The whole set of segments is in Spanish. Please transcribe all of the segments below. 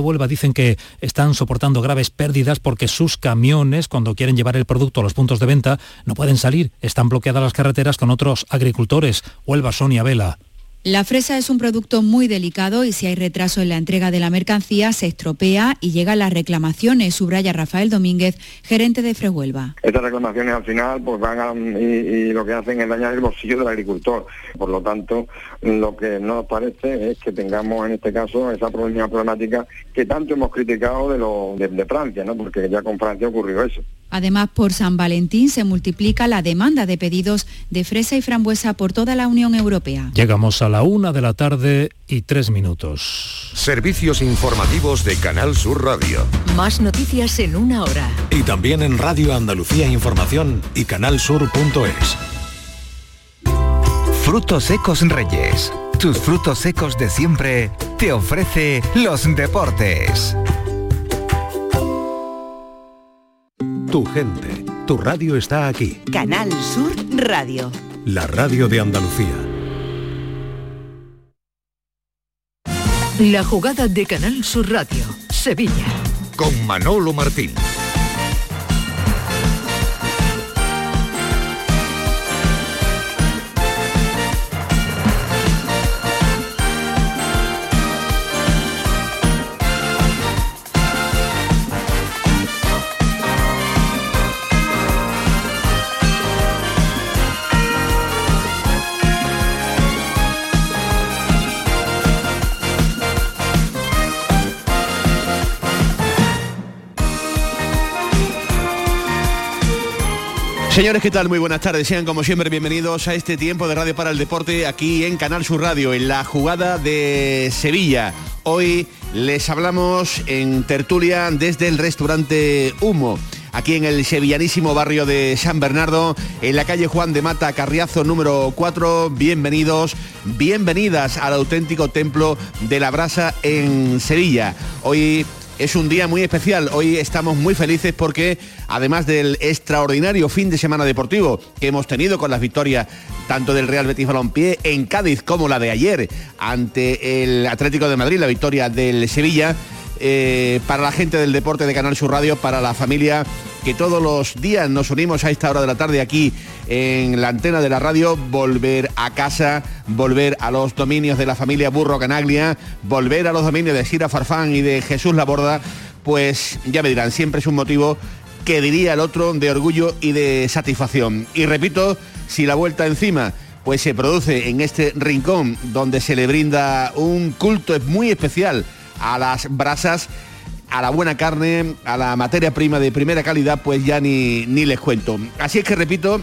Huelva dicen que están soportando graves pérdidas porque sus camiones, cuando quieren llevar el producto a los puntos de venta, no pueden salir. Están bloqueadas las carreteras con otros agricultores. Huelva, Sonia Vela. La fresa es un producto muy delicado y si hay retraso en la entrega de la mercancía se estropea y llegan las reclamaciones, subraya Rafael Domínguez, gerente de Frehuelva. Estas reclamaciones al final pues van y, lo que hacen es dañar el bolsillo del agricultor. Por lo tanto, lo que nos parece es que tengamos en este caso esa problemática que tanto hemos criticado de, Francia, ¿no? porque ya con Francia ocurrió eso. Además, por San Valentín se multiplica la demanda de pedidos de fresa y frambuesa por toda la Unión Europea. Llegamos a la una de la tarde y tres minutos. Servicios informativos de Canal Sur Radio. Más noticias en una hora. Y también en Radio Andalucía Información y canalsur.es. Frutos secos Reyes. Tus frutos secos de siempre te ofrece los deportes. Tu gente, tu radio está aquí. Canal Sur Radio. La radio de Andalucía. La jugada de Canal Sur Radio, Sevilla. Con Manolo Martín. Señores, ¿qué tal? Muy buenas tardes. Sean como siempre bienvenidos a este tiempo de Radio para el Deporte aquí en Canal Sur Radio, en la jugada de Sevilla. Hoy les hablamos en tertulia desde el restaurante Humo aquí en el sevillanísimo barrio de San Bernardo, en la calle Juan de Mata Carriazo número 4. Bienvenidos, bienvenidas al auténtico templo de la brasa en Sevilla. Hoy es un día muy especial. Hoy estamos muy felices porque además del extraordinario fin de semana deportivo que hemos tenido con las victorias tanto del Real Betis Balompié en Cádiz como la de ayer ante el Atlético de Madrid, la victoria del Sevilla, eh, para la gente del deporte de Canal Sur Radio, para la familia que todos los días nos unimos a esta hora de la tarde aquí en la antena de la radio, volver a casa, volver a los dominios de la familia Burro Canaglia, volver a los dominios de Sira Farfán y de Jesús Laborda, pues ya me dirán, siempre es un motivo que diría el otro de orgullo y de satisfacción. Y repito, si la vuelta encima pues se produce en este rincón donde se le brinda un culto muy especial a las brasas, a la buena carne, a la materia prima de primera calidad, pues ya ni, ni les cuento. Así es que repito,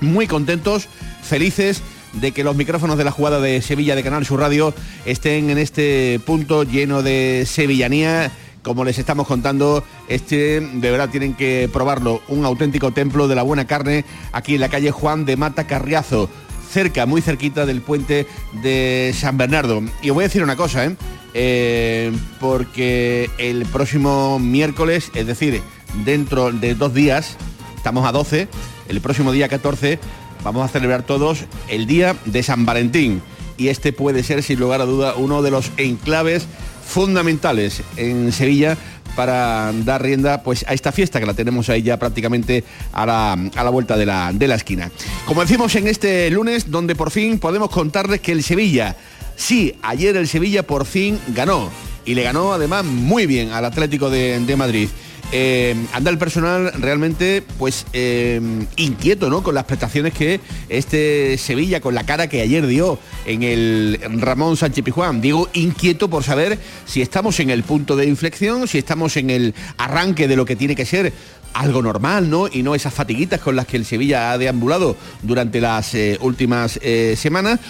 muy contentos, felices de que los micrófonos de la jugada de Sevilla de Canal Sur Radio estén en este punto lleno de sevillanía. Como les estamos contando, este de verdad tienen que probarlo, un auténtico templo de la buena carne aquí en la calle Juan de Mata Carriazo, cerca, muy cerquita del puente de San Bernardo. Y os voy a decir una cosa, ¿eh? Eh, porque el próximo miércoles, es decir, dentro de dos días, estamos a 12, el próximo día 14 vamos a celebrar todos el día de San Valentín. Y este puede ser, sin lugar a duda, uno de los enclaves fundamentales en Sevilla para dar rienda pues, a esta fiesta que la tenemos ahí ya prácticamente a la, vuelta de la, de la esquina. Como decimos en este lunes, donde por fin podemos contarles que el Sevilla Sí, ayer el Sevilla por fin ganó y le ganó además muy bien al Atlético de, Madrid. Eh, anda el personal realmente pues eh, inquieto ¿no? con las prestaciones que este Sevilla con la cara que ayer dio en el Ramón Sánchez Pijuán digo inquieto por saber si estamos en el punto de inflexión si estamos en el arranque de lo que tiene que ser algo normal, ¿no? Y no esas fatiguitas con las que el Sevilla ha deambulado durante las eh, últimas semanas,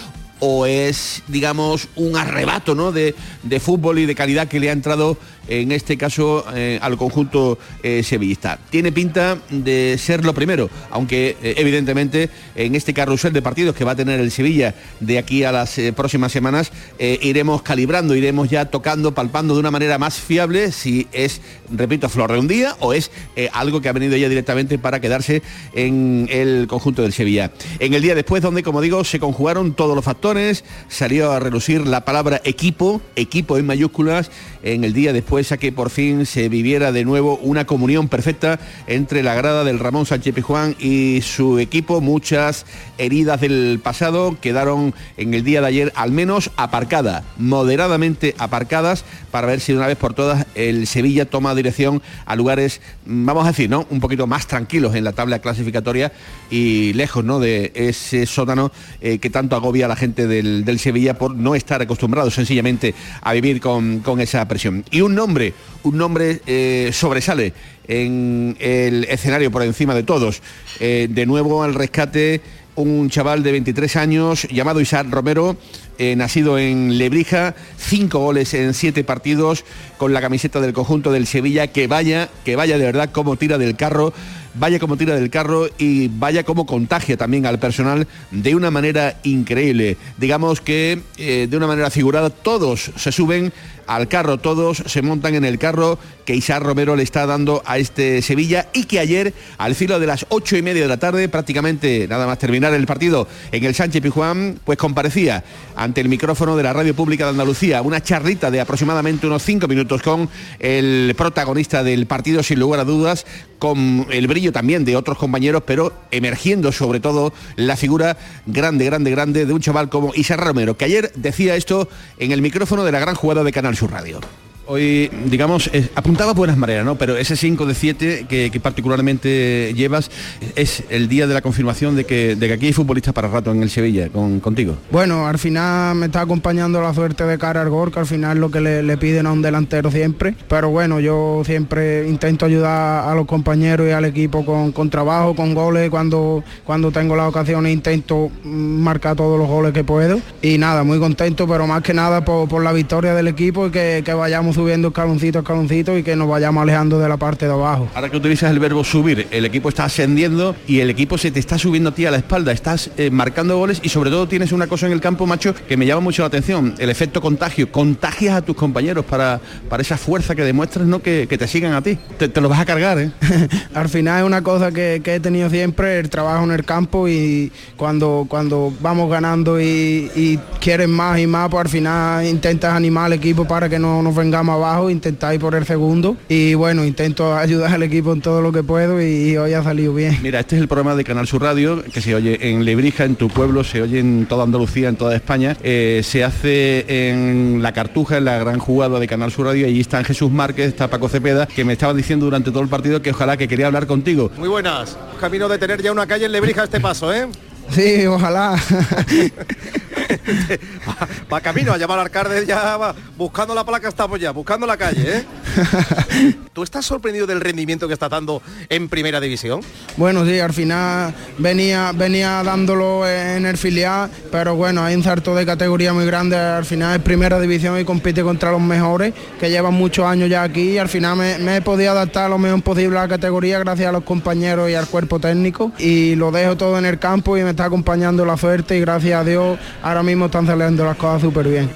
o es, digamos, un arrebato ¿no? de, fútbol y de calidad que le ha entrado en este caso eh, al conjunto eh, sevillista. Tiene pinta de ser lo primero, aunque eh, evidentemente en este carrusel de partidos que va a tener el Sevilla de aquí a las próximas semanas iremos calibrando, iremos ya tocando, palpando de una manera más fiable si es, repito, flor de un día o es algo que ha venido ya directamente para quedarse en el conjunto del Sevilla. En el día después donde, como digo, se conjugaron todos los factores, salió a relucir la palabra equipo, equipo en mayúsculas, en el día después a que por fin se viviera de nuevo una comunión perfecta entre la grada del Ramón Sánchez Pijuán y su equipo. Muchas heridas del pasado quedaron en el día de ayer al menos aparcadas, moderadamente aparcadas, para ver si de una vez por todas el Sevilla toma dirección a lugares, vamos a decir, ¿no? Un poquito más tranquilos en la tabla clasificatoria y lejos, ¿no? De ese sótano eh, que tanto agobia a la gente del, Sevilla por no estar acostumbrados sencillamente a vivir con, esa presión. Y un nombre, un nombre eh, sobresale en el escenario por encima de todos. Eh, de nuevo al rescate un chaval de 23 años llamado Isaac Romero, eh, nacido en Lebrija, cinco goles en siete partidos con la camiseta del conjunto del Sevilla, que vaya, que vaya de verdad como tira del carro vaya como tira del carro y vaya como contagia también al personal de una manera increíble. Digamos que eh, de una manera figurada todos se suben al carro, todos se montan en el carro que Isaac Romero le está dando a este Sevilla y que ayer, al filo de las ocho y media de la tarde, prácticamente nada más terminar el partido en el Sánchez Pijuán, pues comparecía ante el micrófono de la Radio Pública de Andalucía, una charrita de aproximadamente unos cinco minutos con el protagonista del partido, sin lugar a dudas, con el brillo también de otros compañeros, pero emergiendo sobre todo la figura grande, grande, grande de un chaval como Isaac Romero, que ayer decía esto en el micrófono de la gran jugada de Canal Sur Radio. Hoy, digamos, apuntaba buenas mareas, ¿no? Pero ese 5 de 7 que, particularmente llevas es el día de la confirmación de que, de que aquí hay futbolistas para rato en el Sevilla, con, contigo. Bueno, al final me está acompañando la suerte de cara al gol, que al final es lo que le, piden a un delantero siempre. Pero bueno, yo siempre intento ayudar a los compañeros y al equipo con, trabajo, con goles. Cuando, cuando tengo las ocasiones intento marcar todos los goles que puedo. Y nada, muy contento, pero más que nada por, la victoria del equipo y que vayamos subiendo escaloncito a escaloncito y que nos vayamos alejando de la parte de abajo. Ahora que utilizas el verbo subir, el equipo está ascendiendo y el equipo se te está subiendo a ti a la espalda, estás eh, marcando goles y sobre todo tienes una cosa en el campo, macho, que me llama mucho la atención, el efecto contagio. Contagias a tus compañeros para, para esa fuerza que demuestras, ¿no? Que, te sigan a ti. Te, lo vas a cargar, ¿eh? al final es una cosa que, he tenido siempre, el trabajo en el campo y cuando, cuando vamos ganando y, y quieren más y más, pues al final intentas animar al equipo para que no nos vengamos abajo, intentar ir por el segundo y bueno, intento ayudar al equipo en todo lo que puedo y, hoy ha salido bien. Mira, este es el programa de Canal Sur Radio que se oye en Lebrija, en tu pueblo, se oye en toda Andalucía, en toda España, eh, se hace en La Cartuja, en la gran jugada de Canal Sur Radio, allí están Jesús Márquez, está Paco Cepeda, que me estaban diciendo durante todo el partido que ojalá que quería hablar contigo. Muy buenas, camino de tener ya una calle en Lebrija a este paso, ¿eh? Sí, ojalá. va, camino a llamar al alcalde ya va, buscando la placa estamos ya, buscando la calle, ¿eh? ¿Tú estás sorprendido del rendimiento que está dando en primera división? Bueno, sí, al final venía, venía dándolo en el filial, pero bueno, hay un salto de categoría muy grande, al final es primera división y compite contra los mejores, que llevan muchos años ya aquí y al final me, he podido adaptar lo mejor posible a la categoría gracias a los compañeros y al cuerpo técnico y lo dejo todo en el campo y me está acompañando la suerte y gracias a Dios ahora mismo están saliendo las cosas súper bien.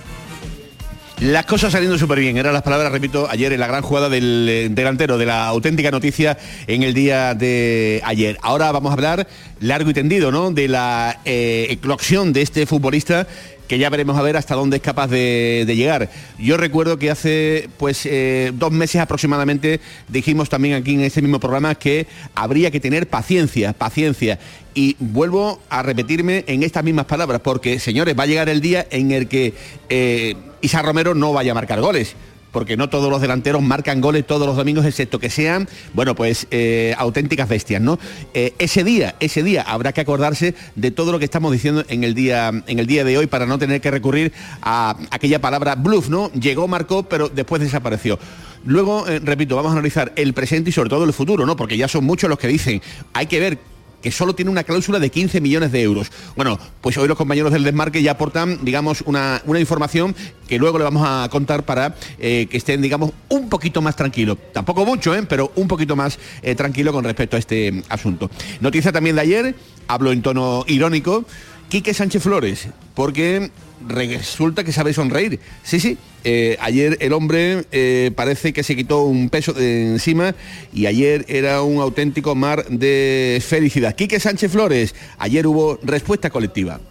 Las cosas saliendo súper bien, eran las palabras, repito, ayer en la gran jugada del eh, delantero, de la auténtica noticia en el día de ayer. Ahora vamos a hablar largo y tendido, ¿no? De la eh, de este futbolista que ya veremos a ver hasta dónde es capaz de, llegar. Yo recuerdo que hace pues eh, dos meses aproximadamente dijimos también aquí en este mismo programa que habría que tener paciencia, paciencia. Y vuelvo a repetirme en estas mismas palabras, porque señores, va a llegar el día en el que eh, Isa Romero no vaya a marcar goles porque no todos los delanteros marcan goles todos los domingos, excepto que sean, bueno, pues eh, auténticas bestias, ¿no? Eh, ese día, ese día habrá que acordarse de todo lo que estamos diciendo en el día, en el día de hoy para no tener que recurrir a aquella palabra bluff, ¿no? Llegó, marcó, pero después desapareció. Luego, eh, repito, vamos a analizar el presente y sobre todo el futuro, ¿no? Porque ya son muchos los que dicen, hay que ver que solo tiene una cláusula de 15 millones de euros. Bueno, pues hoy los compañeros del desmarque ya aportan, digamos, una, información que luego le vamos a contar para eh, que estén, digamos, un poquito más tranquilos. Tampoco mucho, ¿eh? pero un poquito más eh, tranquilo con respecto a este asunto. Noticia también de ayer, hablo en tono irónico, Quique Sánchez Flores, porque resulta que sabe sonreír. Sí, sí. Eh, ayer el hombre eh, parece que se quitó un peso de encima y ayer era un auténtico mar de felicidad. Quique Sánchez Flores, ayer hubo respuesta colectiva.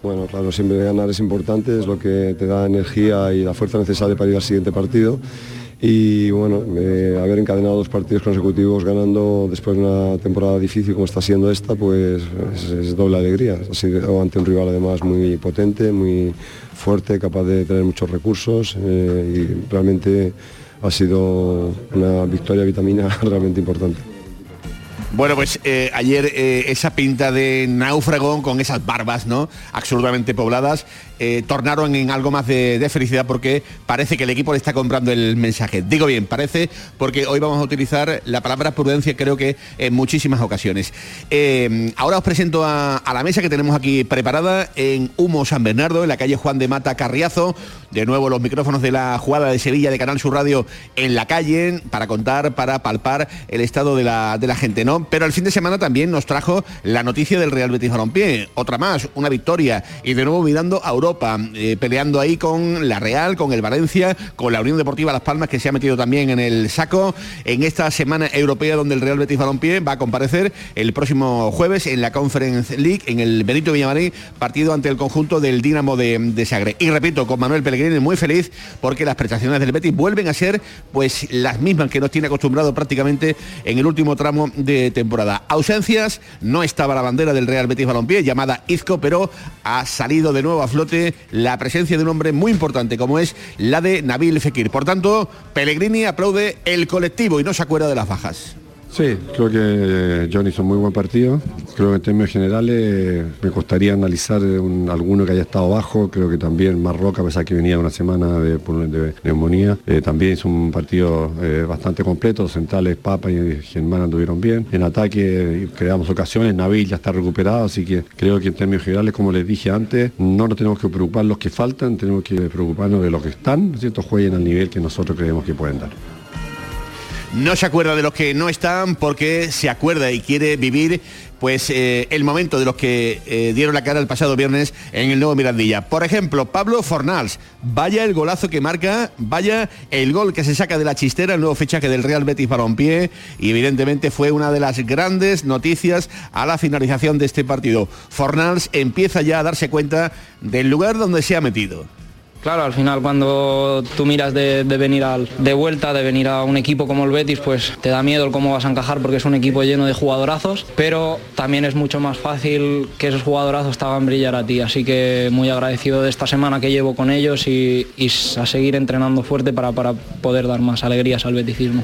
Bueno, claro, siempre ganar es importante, es lo que te da energía y la fuerza necesaria para ir al siguiente partido y bueno, eh, haber encadenado dos partidos consecutivos ganando después de una temporada difícil como está siendo esta, pues es, doble alegría. Ha sido ante un rival además muy potente, muy fuerte, capaz de tener muchos recursos eh, y realmente ha sido una victoria vitamina realmente importante. Bueno, pues eh, ayer esa pinta de náufrago con esas barbas, ¿no? Absolutamente pobladas, eh, tornaron en algo más de, felicidad porque parece que el equipo le está comprando el mensaje. Digo bien, parece porque hoy vamos a utilizar la palabra prudencia creo que en muchísimas ocasiones. Eh, ahora os presento a, la mesa que tenemos aquí preparada en Humo San Bernardo, en la calle Juan de Mata Carriazo. De nuevo los micrófonos de la jugada de Sevilla de Canal Sur Radio en la calle para contar, para palpar el estado de la, de la gente, ¿no? Pero el fin de semana también nos trajo la noticia del Real Betis Balompié, otra más, una victoria. Y de nuevo mirando a Europa, eh, peleando ahí con la Real, con el Valencia, con la Unión Deportiva Las Palmas, que se ha metido también en el saco. En esta semana europea donde el Real Betis Balompié va a comparecer el próximo jueves en la Conference League, en el Benito Villamarín, partido ante el conjunto del Dinamo de, Sagre. Y repito, con Manuel Pellegrini muy feliz porque las prestaciones del Betis vuelven a ser pues las mismas que nos tiene acostumbrado prácticamente en el último tramo de temporada. Ausencias, no estaba la bandera del Real Betis Balompié llamada Izco, pero ha salido de nuevo a flote la presencia de un hombre muy importante como es la de Nabil Fekir. Por tanto, Pellegrini aplaude el colectivo y no se acuerda de las bajas. Sí, creo que John hizo un muy buen partido. Creo que en términos generales me costaría analizar alguno que haya estado bajo. Creo que también Marroca, a pesar que venía una semana de, neumonía, eh, también hizo un partido eh, bastante completo. Centrales, Papa y Germán anduvieron bien. En ataque creamos ocasiones, Nabil ya está recuperado, así que creo que en términos generales, como les dije antes, no nos tenemos que preocupar los que faltan, tenemos que preocuparnos de los que están, ¿cierto? Jueguen al nivel que nosotros creemos que pueden dar no se acuerda de los que no están porque se acuerda y quiere vivir pues eh, el momento de los que eh, dieron la cara el pasado viernes en el nuevo Mirandilla. Por ejemplo, Pablo Fornals, vaya el golazo que marca, vaya el gol que se saca de la chistera, el nuevo fichaje del Real Betis Balompié y evidentemente fue una de las grandes noticias a la finalización de este partido. Fornals empieza ya a darse cuenta del lugar donde se ha metido. Claro, al final cuando tú miras de, venir de vuelta, de venir a un equipo como el Betis, pues te da miedo el cómo vas a encajar porque es un equipo lleno de jugadorazos, pero también es mucho más fácil que esos jugadorazos te hagan brillar a ti. Así que muy agradecido de esta semana que llevo con ellos y, a seguir entrenando fuerte para, para poder dar más alegrías al beticismo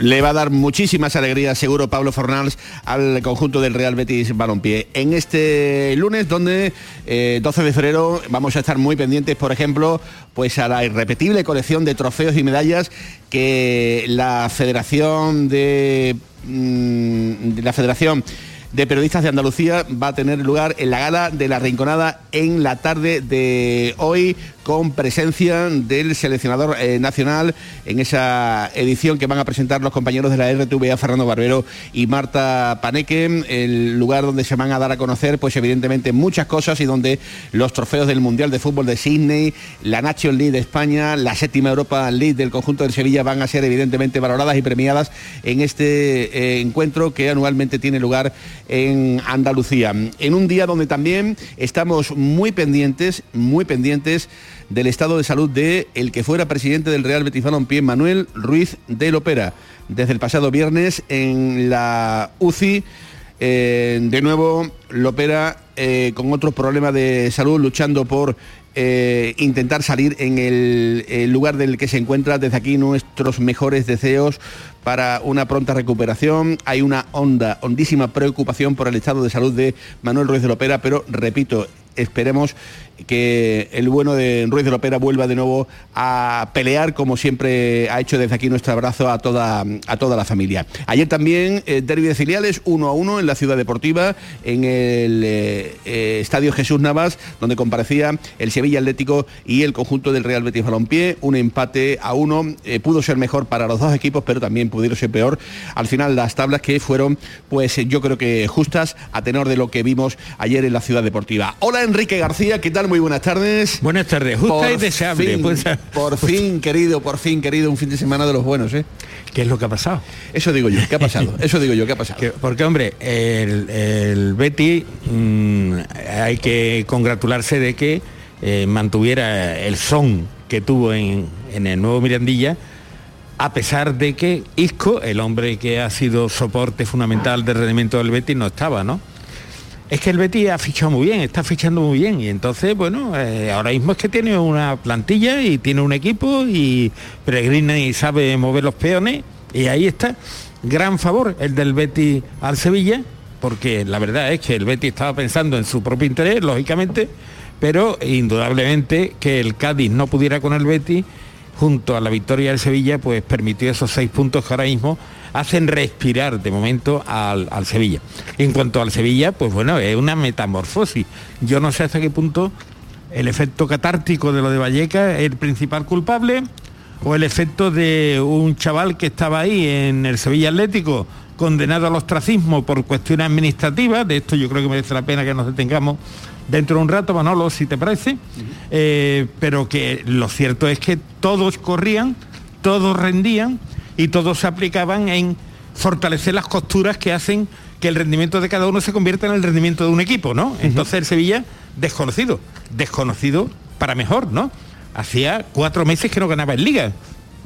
le va a dar muchísimas alegrías, seguro, Pablo Fornals al conjunto del Real Betis Balompié. En este lunes, donde 12 eh, de febrero vamos a estar muy pendientes, por ejemplo, pues a la irrepetible colección de trofeos y medallas que la Federación de, mm, de la Federación de Periodistas de Andalucía va a tener lugar en la gala de la Rinconada en la tarde de hoy con presencia del seleccionador eh, nacional en esa edición que van a presentar los compañeros de la RTVA, Fernando Barbero y Marta Paneque, el lugar donde se van a dar a conocer, pues evidentemente muchas cosas y donde los trofeos del Mundial de Fútbol de Sydney, la Nation League de España, la séptima Europa League del conjunto de Sevilla van a ser evidentemente valoradas y premiadas en este eh, encuentro que anualmente tiene lugar en Andalucía. En un día donde también estamos muy pendientes, muy pendientes del estado de salud de el que fuera presidente del Real Betis Balompié, Manuel Ruiz de Lopera. Desde el pasado viernes en la UCI, eh, de nuevo Lopera eh, con otros problemas de salud, luchando por eh, intentar salir en el, lugar del que se encuentra. Desde aquí nuestros mejores deseos para una pronta recuperación. Hay una honda, hondísima preocupación por el estado de salud de Manuel Ruiz de Lopera, pero repito, esperemos que el bueno de Ruiz de Lopera vuelva de nuevo a pelear como siempre ha hecho desde aquí nuestro abrazo a toda, a toda la familia. Ayer también eh, derby de filiales 1 a 1 en la ciudad deportiva en el eh, eh, Estadio Jesús Navas donde comparecía el Sevilla Atlético y el conjunto del Real Betis Balompié, un empate a uno, pudo ser mejor para los dos equipos pero también pudieron ser peor al final las tablas que fueron pues yo creo que justas a tenor de lo que vimos ayer en la ciudad deportiva. Hola Enrique García, ¿qué tal? Muy buenas tardes. Buenas tardes, justa y deseable. Fin, Pues- por fin, querido, por fin, querido, un fin de semana de los buenos, ¿eh? ¿Qué es lo que ha pasado? Eso digo yo, ¿qué ha pasado? Eso digo yo, ¿qué ha pasado? Que- porque, hombre, el, el Betty mm, hay que congratularse de que eh, mantuviera el son que tuvo en, en el nuevo Mirandilla, a pesar de que Isco, el hombre que ha sido soporte fundamental del rendimiento del Betty, no estaba, ¿no? Es que el Betty ha fichado muy bien, está fichando muy bien y entonces, bueno, eh, ahora mismo es que tiene una plantilla y tiene un equipo y peregrina y sabe mover los peones y ahí está. Gran favor el del Betty al Sevilla, porque la verdad es que el Betty estaba pensando en su propio interés, lógicamente, pero indudablemente que el Cádiz no pudiera con el Betty junto a la victoria del Sevilla, pues permitió esos seis puntos que ahora mismo hacen respirar de momento al, al Sevilla. En cuanto al Sevilla, pues bueno, es una metamorfosis. Yo no sé hasta qué punto el efecto catártico de lo de Valleca es el principal culpable o el efecto de un chaval que estaba ahí en el Sevilla Atlético condenado al ostracismo por cuestiones administrativas, de esto yo creo que merece la pena que nos detengamos dentro de un rato, Manolo, si te parece, Eh, pero que lo cierto es que todos corrían, todos rendían y todos se aplicaban en fortalecer las costuras que hacen que el rendimiento de cada uno se convierta en el rendimiento de un equipo, ¿no? Entonces el Sevilla, desconocido, desconocido para mejor, ¿no? Hacía cuatro meses que no ganaba en Liga.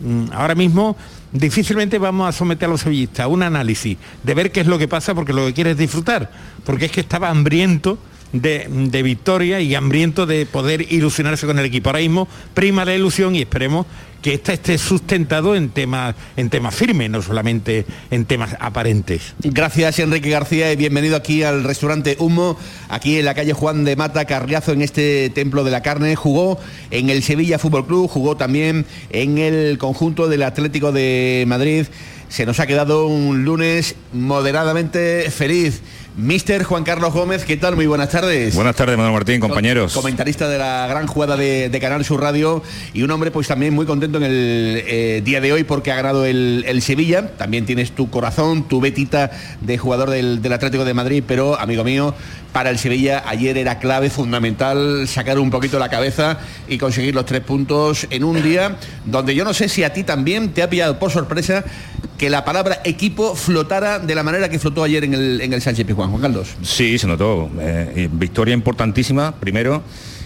Mm, Ahora mismo difícilmente vamos a someter a los sevillistas a un análisis de ver qué es lo que pasa porque lo que quiere es disfrutar, porque es que estaba hambriento de, de victoria y hambriento de poder ilusionarse con el equipo. Ahora mismo prima la ilusión y esperemos que esta esté sustentado en temas en temas firmes, no solamente en temas aparentes. Gracias Enrique García y bienvenido aquí al restaurante Humo, aquí en la calle Juan de Mata, Carriazo, en este Templo de la Carne. Jugó en el Sevilla Fútbol Club, jugó también en el conjunto del Atlético de Madrid. Se nos ha quedado un lunes moderadamente feliz. Mister Juan Carlos Gómez, ¿qué tal? Muy buenas tardes. Buenas tardes, Manuel Martín, compañeros. Comentarista de la gran jugada de, de Canal Sur Radio y un hombre pues también muy contento en el eh, día de hoy porque ha ganado el, el Sevilla. También tienes tu corazón, tu betita de jugador del, del Atlético de Madrid, pero amigo mío, para el Sevilla ayer era clave, fundamental sacar un poquito la cabeza y conseguir los tres puntos en un día donde yo no sé si a ti también te ha pillado por sorpresa que la palabra equipo flotara de la manera que flotó ayer en el, en el Sánchez Pizjuán. Juan Carlos. Sí, se notó. Eh, victoria importantísima, primero,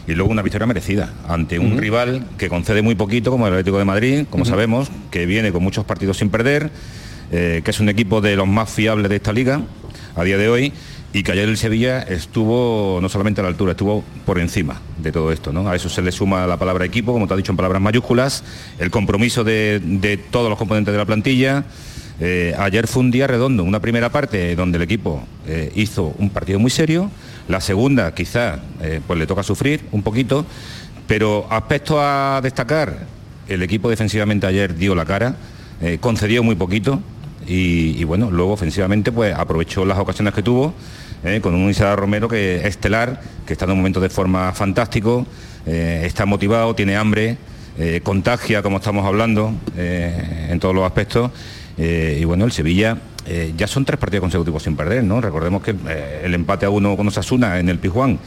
y luego una victoria merecida ante un rival que concede muy poquito, como el Atlético de Madrid, como sabemos, que viene con muchos partidos sin perder, eh, que es un equipo de los más fiables de esta liga a día de hoy. Y que ayer el Sevilla estuvo no solamente a la altura, estuvo por encima de todo esto. ¿no? A eso se le suma la palabra equipo, como te ha dicho en palabras mayúsculas, el compromiso de, de todos los componentes de la plantilla, eh, ayer fue un día redondo, una primera parte donde el equipo eh, hizo un partido muy serio, la segunda quizá eh, pues le toca sufrir un poquito, pero aspecto a destacar, el equipo defensivamente ayer dio la cara, concedió muy poquito y, y bueno, luego ofensivamente pues aprovechó las ocasiones que tuvo eh, con un Isaac Romero que es estelar, que está en un momento de forma fantástico, eh, está motivado, tiene hambre, eh, contagia como estamos hablando en todos los aspectos. Y bueno, el Sevilla ya son tres partidos consecutivos sin perder, ¿no? Recordemos que el empate a uno con Osasuna en el Pijuán,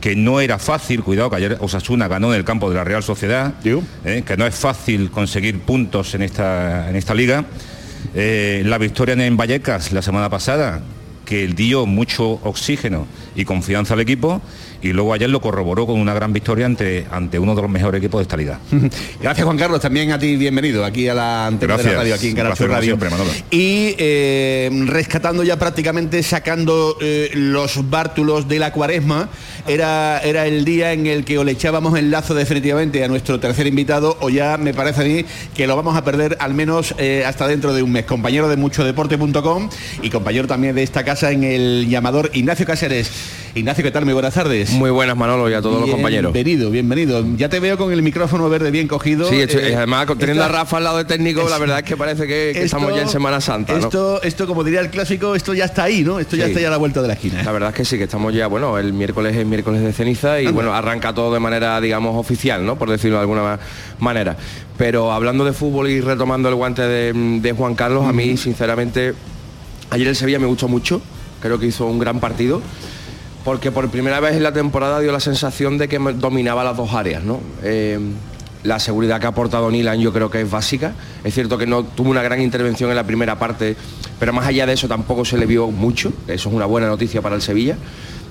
que no era fácil, cuidado que ayer Osasuna ganó en el campo de la Real Sociedad, que no es fácil conseguir puntos en esta, en esta liga. Eh, la victoria en Vallecas la semana pasada, que dio mucho oxígeno y confianza al equipo, y luego ayer lo corroboró con una gran victoria ante, ante uno de los mejores equipos de esta liga. Gracias Juan Carlos, también a ti bienvenido aquí a la antena de la radio, aquí en Canal Sur Radio. siempre, y eh, rescatando ya prácticamente, sacando eh, los bártulos de la cuaresma, era, era el día en el que o le echábamos el lazo definitivamente a nuestro tercer invitado o ya me parece a mí que lo vamos a perder al menos eh, hasta dentro de un mes. Compañero de muchodeporte.com y compañero también de esta casa en el llamador Ignacio Cáceres. Ignacio, ¿qué tal? Muy buenas tardes. Muy buenas, Manolo, y a todos los compañeros. Bienvenido, bienvenido. Ya te veo con el micrófono verde bien cogido. Sí, Eh, además teniendo esta- a Rafa al lado de técnico, la verdad es que parece que, que estamos ya en Semana Santa. ¿no? Esto, esto, como diría el clásico, esto ya está ahí, ¿no? Esto ya Sí. está ya a la vuelta de la esquina. La verdad es que sí, que estamos ya, bueno, el miércoles es miércoles de ceniza y Anda. bueno, arranca todo de manera, digamos, oficial, ¿no? Por decirlo de alguna ma- manera. Pero hablando de fútbol y retomando el guante de, de Juan Carlos, a mí, sinceramente, ayer el Sevilla me gustó mucho, creo que hizo un gran partido. porque por primera vez en la temporada dio la sensación de que dominaba las dos áreas, ¿no? Eh, la seguridad que ha aportado Nilan yo creo que es básica. Es cierto que no tuvo una gran intervención en la primera parte, pero más allá de eso tampoco se le vio mucho. Eso es una buena noticia para el Sevilla.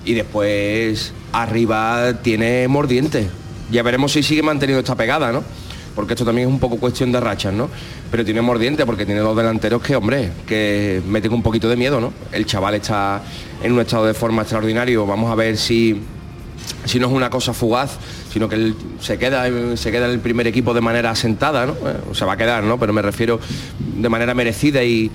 Y después arriba tiene mordiente. Ya veremos si sigue manteniendo esta pegada, ¿no? Porque esto también es un poco cuestión de rachas, ¿no? Pero tiene mordiente porque tiene dos delanteros que, hombre, que meten un poquito de miedo, ¿no? El chaval está en un estado de forma extraordinario. Vamos a ver si si no es una cosa fugaz, sino que él se queda, se queda en el primer equipo de manera asentada, ¿no? Eh, se va a quedar, ¿no? Pero me refiero de manera merecida y,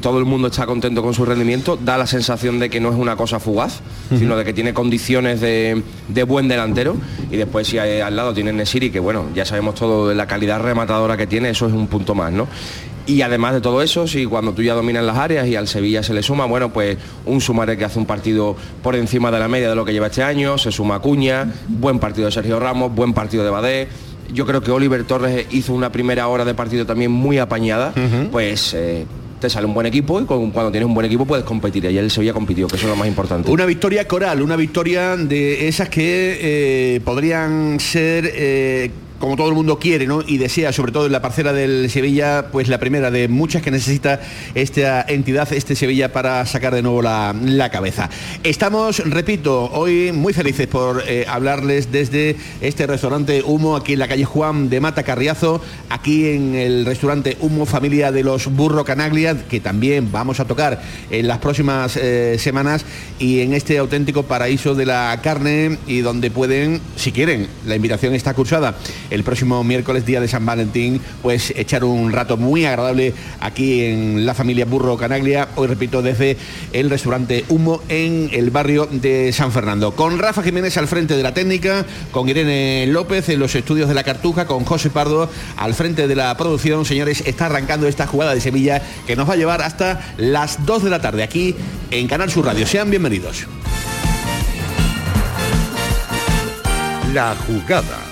todo el mundo está contento con su rendimiento, da la sensación de que no es una cosa fugaz, sino de que tiene condiciones de, buen delantero. Y después si al lado tiene Nesiri, que bueno, ya sabemos todo de la calidad rematadora que tiene, eso es un punto más, ¿no? Y además de todo eso, si cuando tú ya dominas las áreas y al Sevilla se le suma, bueno, pues un Sumaré que hace un partido por encima de la media de lo que lleva este año, se suma Cuña, buen partido de Sergio Ramos, buen partido de Badé. Yo creo que Oliver Torres hizo una primera hora de partido también muy apañada, pues eh, te sale un buen equipo y cuando tienes un buen equipo puedes competir. Y el Sevilla compitió, que eso es lo más importante. Una victoria coral, una victoria de esas que eh, podrían ser eh, como todo el mundo quiere ¿no? y desea, sobre todo en la parcela del Sevilla, pues la primera de muchas que necesita esta entidad, este Sevilla, para sacar de nuevo la, cabeza. Estamos, repito, hoy muy felices por eh, hablarles desde este restaurante Humo, aquí en la calle Juan de Mata Carriazo, aquí en el restaurante Humo Familia de los Burro Canaglia, que también vamos a tocar en las próximas eh, semanas y en este auténtico paraíso de la carne y donde pueden, si quieren, la invitación está cursada el próximo miércoles, día de San Valentín, pues echar un rato muy agradable aquí en la familia Burro Canaglia, hoy repito, desde el restaurante Humo en el barrio de San Fernando. Con Rafa Jiménez al frente de la técnica, con Irene López en los estudios de la Cartuja, con José Pardo al frente de la producción. Señores, está arrancando esta jugada de Sevilla que nos va a llevar hasta las 2 de la tarde aquí en Canal Sur Radio. Sean bienvenidos. La jugada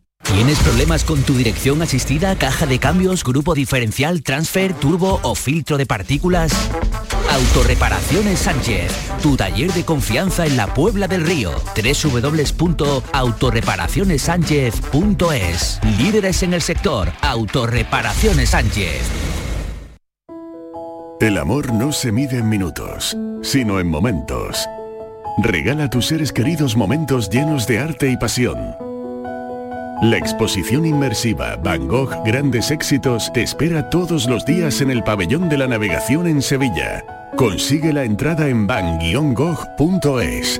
¿Tienes problemas con tu dirección asistida, caja de cambios, grupo diferencial, transfer, turbo o filtro de partículas? Autorreparaciones Sánchez, tu taller de confianza en la Puebla del Río. www.autorreparacionessánchez.es Líderes en el sector, Autorreparaciones Sánchez. El amor no se mide en minutos, sino en momentos. Regala a tus seres queridos momentos llenos de arte y pasión. La exposición inmersiva Van Gogh Grandes Éxitos te espera todos los días en el Pabellón de la Navegación en Sevilla. Consigue la entrada en van-gogh.es.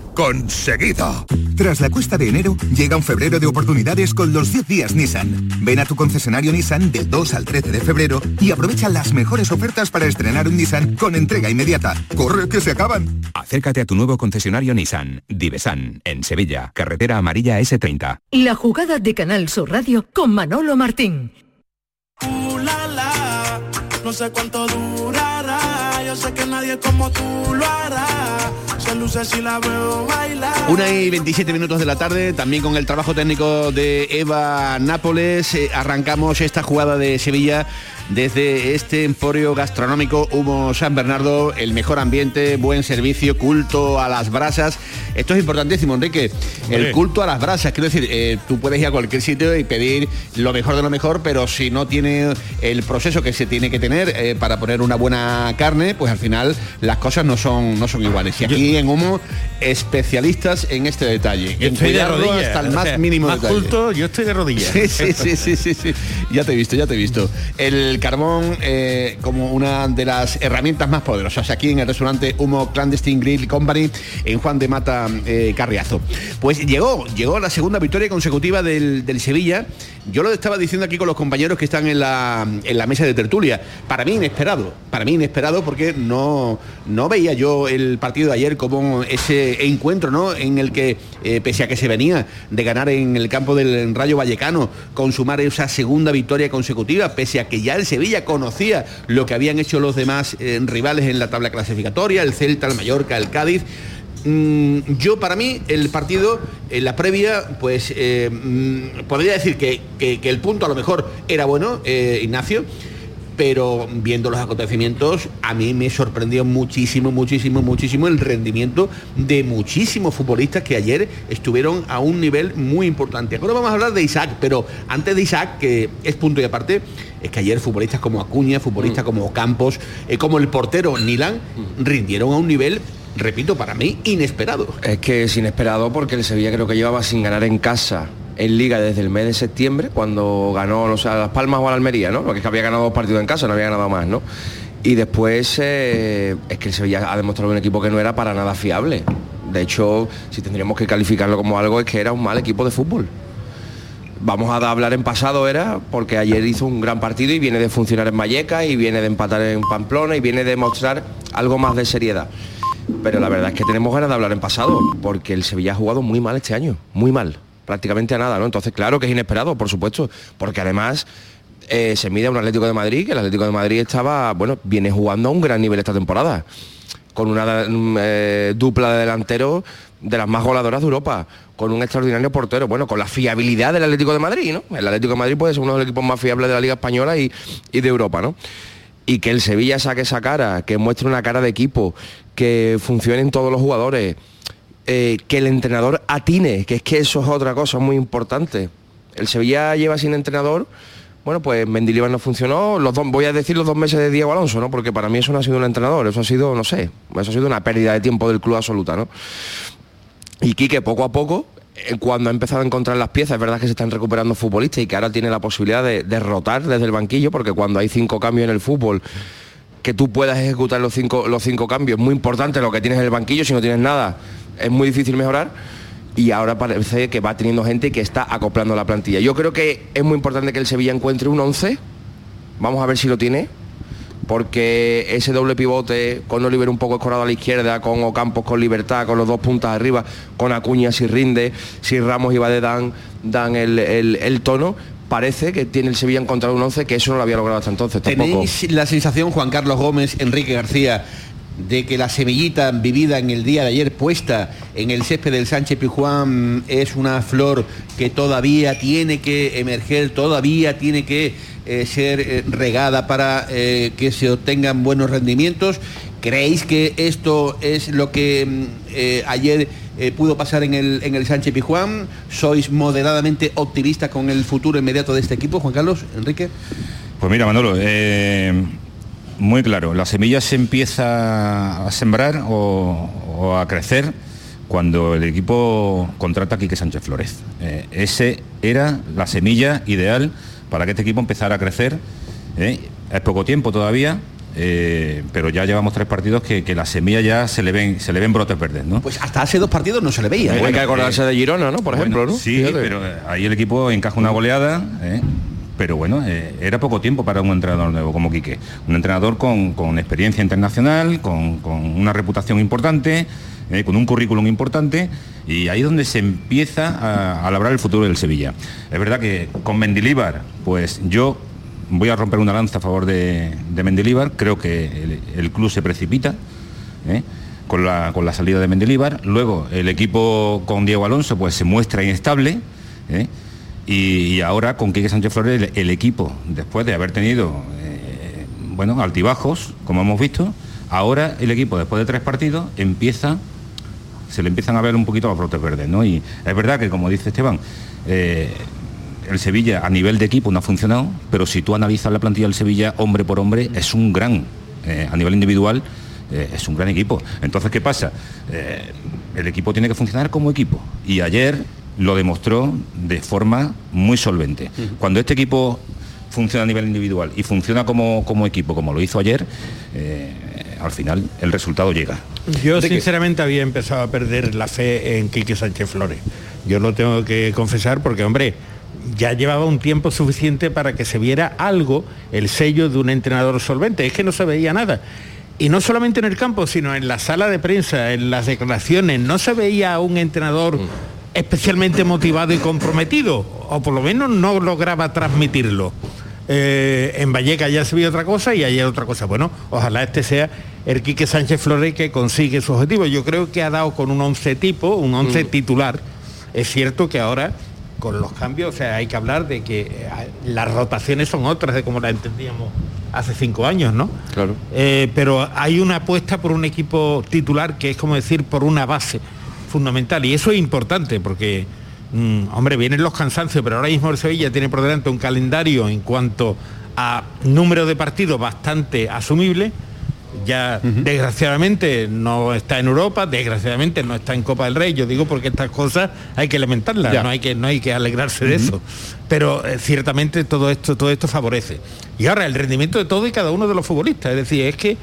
conseguido. Tras la cuesta de enero, llega un febrero de oportunidades con los 10 días Nissan. Ven a tu concesionario Nissan del 2 al 13 de febrero y aprovecha las mejores ofertas para estrenar un Nissan con entrega inmediata. ¡Corre que se acaban! Acércate a tu nuevo concesionario Nissan, Divesan, en Sevilla, carretera amarilla S30. La jugada de Canal Sur Radio con Manolo Martín. no sé cuánto durará. Una y 27 minutos de la tarde, también con el trabajo técnico de Eva Nápoles, eh, arrancamos esta jugada de Sevilla desde este emporio gastronómico Humo San Bernardo, el mejor ambiente, buen servicio, culto a las brasas. Esto es importantísimo, Enrique. El culto a las brasas. Quiero decir, eh, tú puedes ir a cualquier sitio y pedir lo mejor de lo mejor, pero si no tiene el proceso que se tiene que tener eh, para poner una buena carne, pues al final las cosas no son, no son iguales. Y aquí en Humo, especialistas en este detalle. Yo en estoy de rodillas. hasta el o más sea, mínimo más detalle. culto, yo estoy de rodillas. Sí, sí, sí, sí, sí, sí. Ya te he visto, ya te he visto. El carbón eh, como una de las herramientas más poderosas aquí en el restaurante Humo Clandestine Grill Company en Juan de Mata eh, Carriazo. Pues llegó, llegó la segunda victoria consecutiva del, del Sevilla. Yo lo estaba diciendo aquí con los compañeros que están en la, en la mesa de tertulia. Para mí inesperado, para mí inesperado porque no, no veía yo el partido de ayer como ese encuentro, ¿no? En el que, eh, pese a que se venía de ganar en el campo del Rayo Vallecano, consumar esa segunda victoria consecutiva, pese a que ya el Sevilla conocía lo que habían hecho los demás eh, rivales en la tabla clasificatoria, el Celta, el Mallorca, el Cádiz. Mm, yo para mí el partido en la previa pues eh, mm, podría decir que, que- el punto a lo mejor era bueno eh, Ignacio pero viendo los acontecimientos a mí me sorprendió muchísimo muchísimo muchísimo el rendimiento de muchísimos futbolistas que ayer estuvieron a un nivel muy importante. Ahora vamos a hablar de Isaac pero antes de Isaac que es punto y aparte es que ayer futbolistas como Acuña futbolistas como Campos eh, como el portero Nilan rindieron a un nivel repito, para mí, inesperado. Es que es inesperado porque el Sevilla creo que llevaba sin ganar en casa en Liga desde el mes de septiembre, cuando ganó, no a Las Palmas o a la Almería, ¿no? Porque es que había ganado dos partidos en casa, no había ganado más, ¿no? Y después eh, es que el Sevilla ha demostrado un equipo que no era para nada fiable. De hecho, si tendríamos que calificarlo como algo, es que era un mal equipo de fútbol. Vamos a hablar en pasado era porque ayer hizo un gran partido y viene de funcionar en Vallecas y viene de empatar en Pamplona y viene de mostrar algo más de seriedad. Pero la verdad es que tenemos ganas de hablar en pasado, porque el Sevilla ha jugado muy mal este año, muy mal, prácticamente a nada, ¿no? Entonces, claro que es inesperado, por supuesto, porque además eh, se mide a un Atlético de Madrid, que el Atlético de Madrid estaba, bueno, viene jugando a un gran nivel esta temporada, con una mm, eh, dupla de delanteros de las más goladoras de Europa, con un extraordinario portero, bueno, con la fiabilidad del Atlético de Madrid, ¿no? El Atlético de Madrid puede ser uno de los equipos más fiables de la Liga Española y, y de Europa, ¿no? y que el Sevilla saque esa cara, que muestre una cara de equipo, que funcionen todos los jugadores, eh, que el entrenador atine, que es que eso es otra cosa muy importante. El Sevilla lleva sin entrenador, bueno, pues Mendilibar no funcionó, los dos, voy a decir los dos meses de Diego Alonso, ¿no? Porque para mí eso no ha sido un entrenador, eso ha sido, no sé, eso ha sido una pérdida de tiempo del club absoluta, ¿no? Y Quique poco a poco, eh, cuando ha empezado a encontrar las piezas, es verdad que se están recuperando futbolistas y que ahora tiene la posibilidad de, de rotar desde el banquillo, porque cuando hay cinco cambios en el fútbol, que tú puedas ejecutar los cinco, los cinco cambios, muy importante lo que tienes en el banquillo, si no tienes nada, es muy difícil mejorar. Y ahora parece que va teniendo gente que está acoplando la plantilla. Yo creo que es muy importante que el Sevilla encuentre un 11. Vamos a ver si lo tiene porque ese doble pivote con Oliver un poco escorado a la izquierda, con Ocampos con libertad, con los dos puntas arriba, con Acuña si rinde, si Ramos y Bade dan, dan el, el- tono, parece que tiene el Sevilla encontrado un 11 que eso no lo había logrado hasta entonces. ¿Tenéis la sensación, Juan Carlos Gómez, Enrique García, de que la semillita vivida en el día de ayer puesta en el césped del Sánchez Pijuán es una flor que todavía tiene que emerger, todavía tiene que eh, ser eh, regada para eh, que se obtengan buenos rendimientos? ¿Creéis que esto es lo que mm, ayer pudo pasar en el, en el Sánchez Pijuán? ¿Sois moderadamente optimistas con el futuro inmediato de este equipo, Juan Carlos, Enrique? Pues mira, Manolo, eh, muy claro, la semilla se empieza a sembrar o, o a crecer cuando el equipo contrata a Quique Sánchez Flores. Eh, ese era la semilla ideal para que este equipo empezara a crecer. ¿eh? Es poco tiempo todavía, eh, pero ya llevamos tres partidos que, que la semilla ya se le ven, se le ven brotes verdes, ¿no? Pues hasta hace dos partidos no se le veía. ¿eh? Hay que acordarse de Girona, ¿no? Por Bueno, ejemplo, ¿no? Sí, Fíjate. pero eh, ahí el equipo encaja una goleada, ¿eh? Pero bueno, eh, era poco tiempo para un entrenador nuevo como Quique. Un entrenador con, con experiencia internacional, con, con una reputación importante, eh, con un currículum importante, y ahí es donde se empieza a, a labrar el futuro del Sevilla. Es verdad que con Mendilíbar, pues yo voy a romper una lanza a favor de, de Mendilíbar, creo que el, club se precipita. ¿eh? Con la, con la salida de Mendilíbar, luego el equipo con Diego Alonso pues se muestra inestable. Y, ahora con Quique Sánchez Flores el, equipo, después de haber tenido eh, bueno, altibajos, como hemos visto, ahora el equipo después de tres partidos empieza, se le empiezan a ver un poquito los brotes verdes, ¿no? Y es verdad que como dice Esteban, eh, el Sevilla a nivel de equipo no ha funcionado, pero si tú analizas la plantilla del Sevilla hombre por hombre, es un gran, eh, a nivel individual, es un gran equipo. Entonces, ¿qué pasa? El equipo tiene que funcionar como equipo. Y ayer lo demostró de forma muy solvente. Cuando este equipo funciona a nivel individual y funciona como, como equipo, como lo hizo ayer, eh, al final el resultado llega. Yo sinceramente había empezado a perder la fe en Quique Sánchez Flores. Yo lo tengo que confesar porque, hombre, ya llevaba un tiempo suficiente para que se viera algo, el sello de un entrenador solvente. Es que no se veía nada. Y no solamente en el campo, sino en la sala de prensa, en las declaraciones, no se veía a un entrenador especialmente motivado y comprometido, o por lo menos no lograba transmitirlo. Eh, en Valleca ya se vio otra cosa y ayer otra cosa. Bueno, ojalá este sea el Quique Sánchez Flores que consigue su objetivo. Yo creo que ha dado con un once tipo, un once titular. Es cierto que ahora con los cambios, o sea, hay que hablar de que eh, las rotaciones son otras de como las entendíamos hace cinco años, ¿no? Claro. Eh, pero hay una apuesta por un equipo titular que es como decir por una base fundamental y eso es importante porque mm, hombre vienen los cansancios pero ahora mismo el Sevilla tiene por delante un calendario en cuanto a número de partidos bastante asumible ya desgraciadamente no está en Europa, desgraciadamente no está en Copa del Rey, yo digo porque estas cosas hay que lamentarlas, Ya. no hay que, no hay que alegrarse de eso. Pero eh, ciertamente todo esto, todo esto favorece. Y ahora el rendimiento de todo y cada uno de los futbolistas, es decir, es que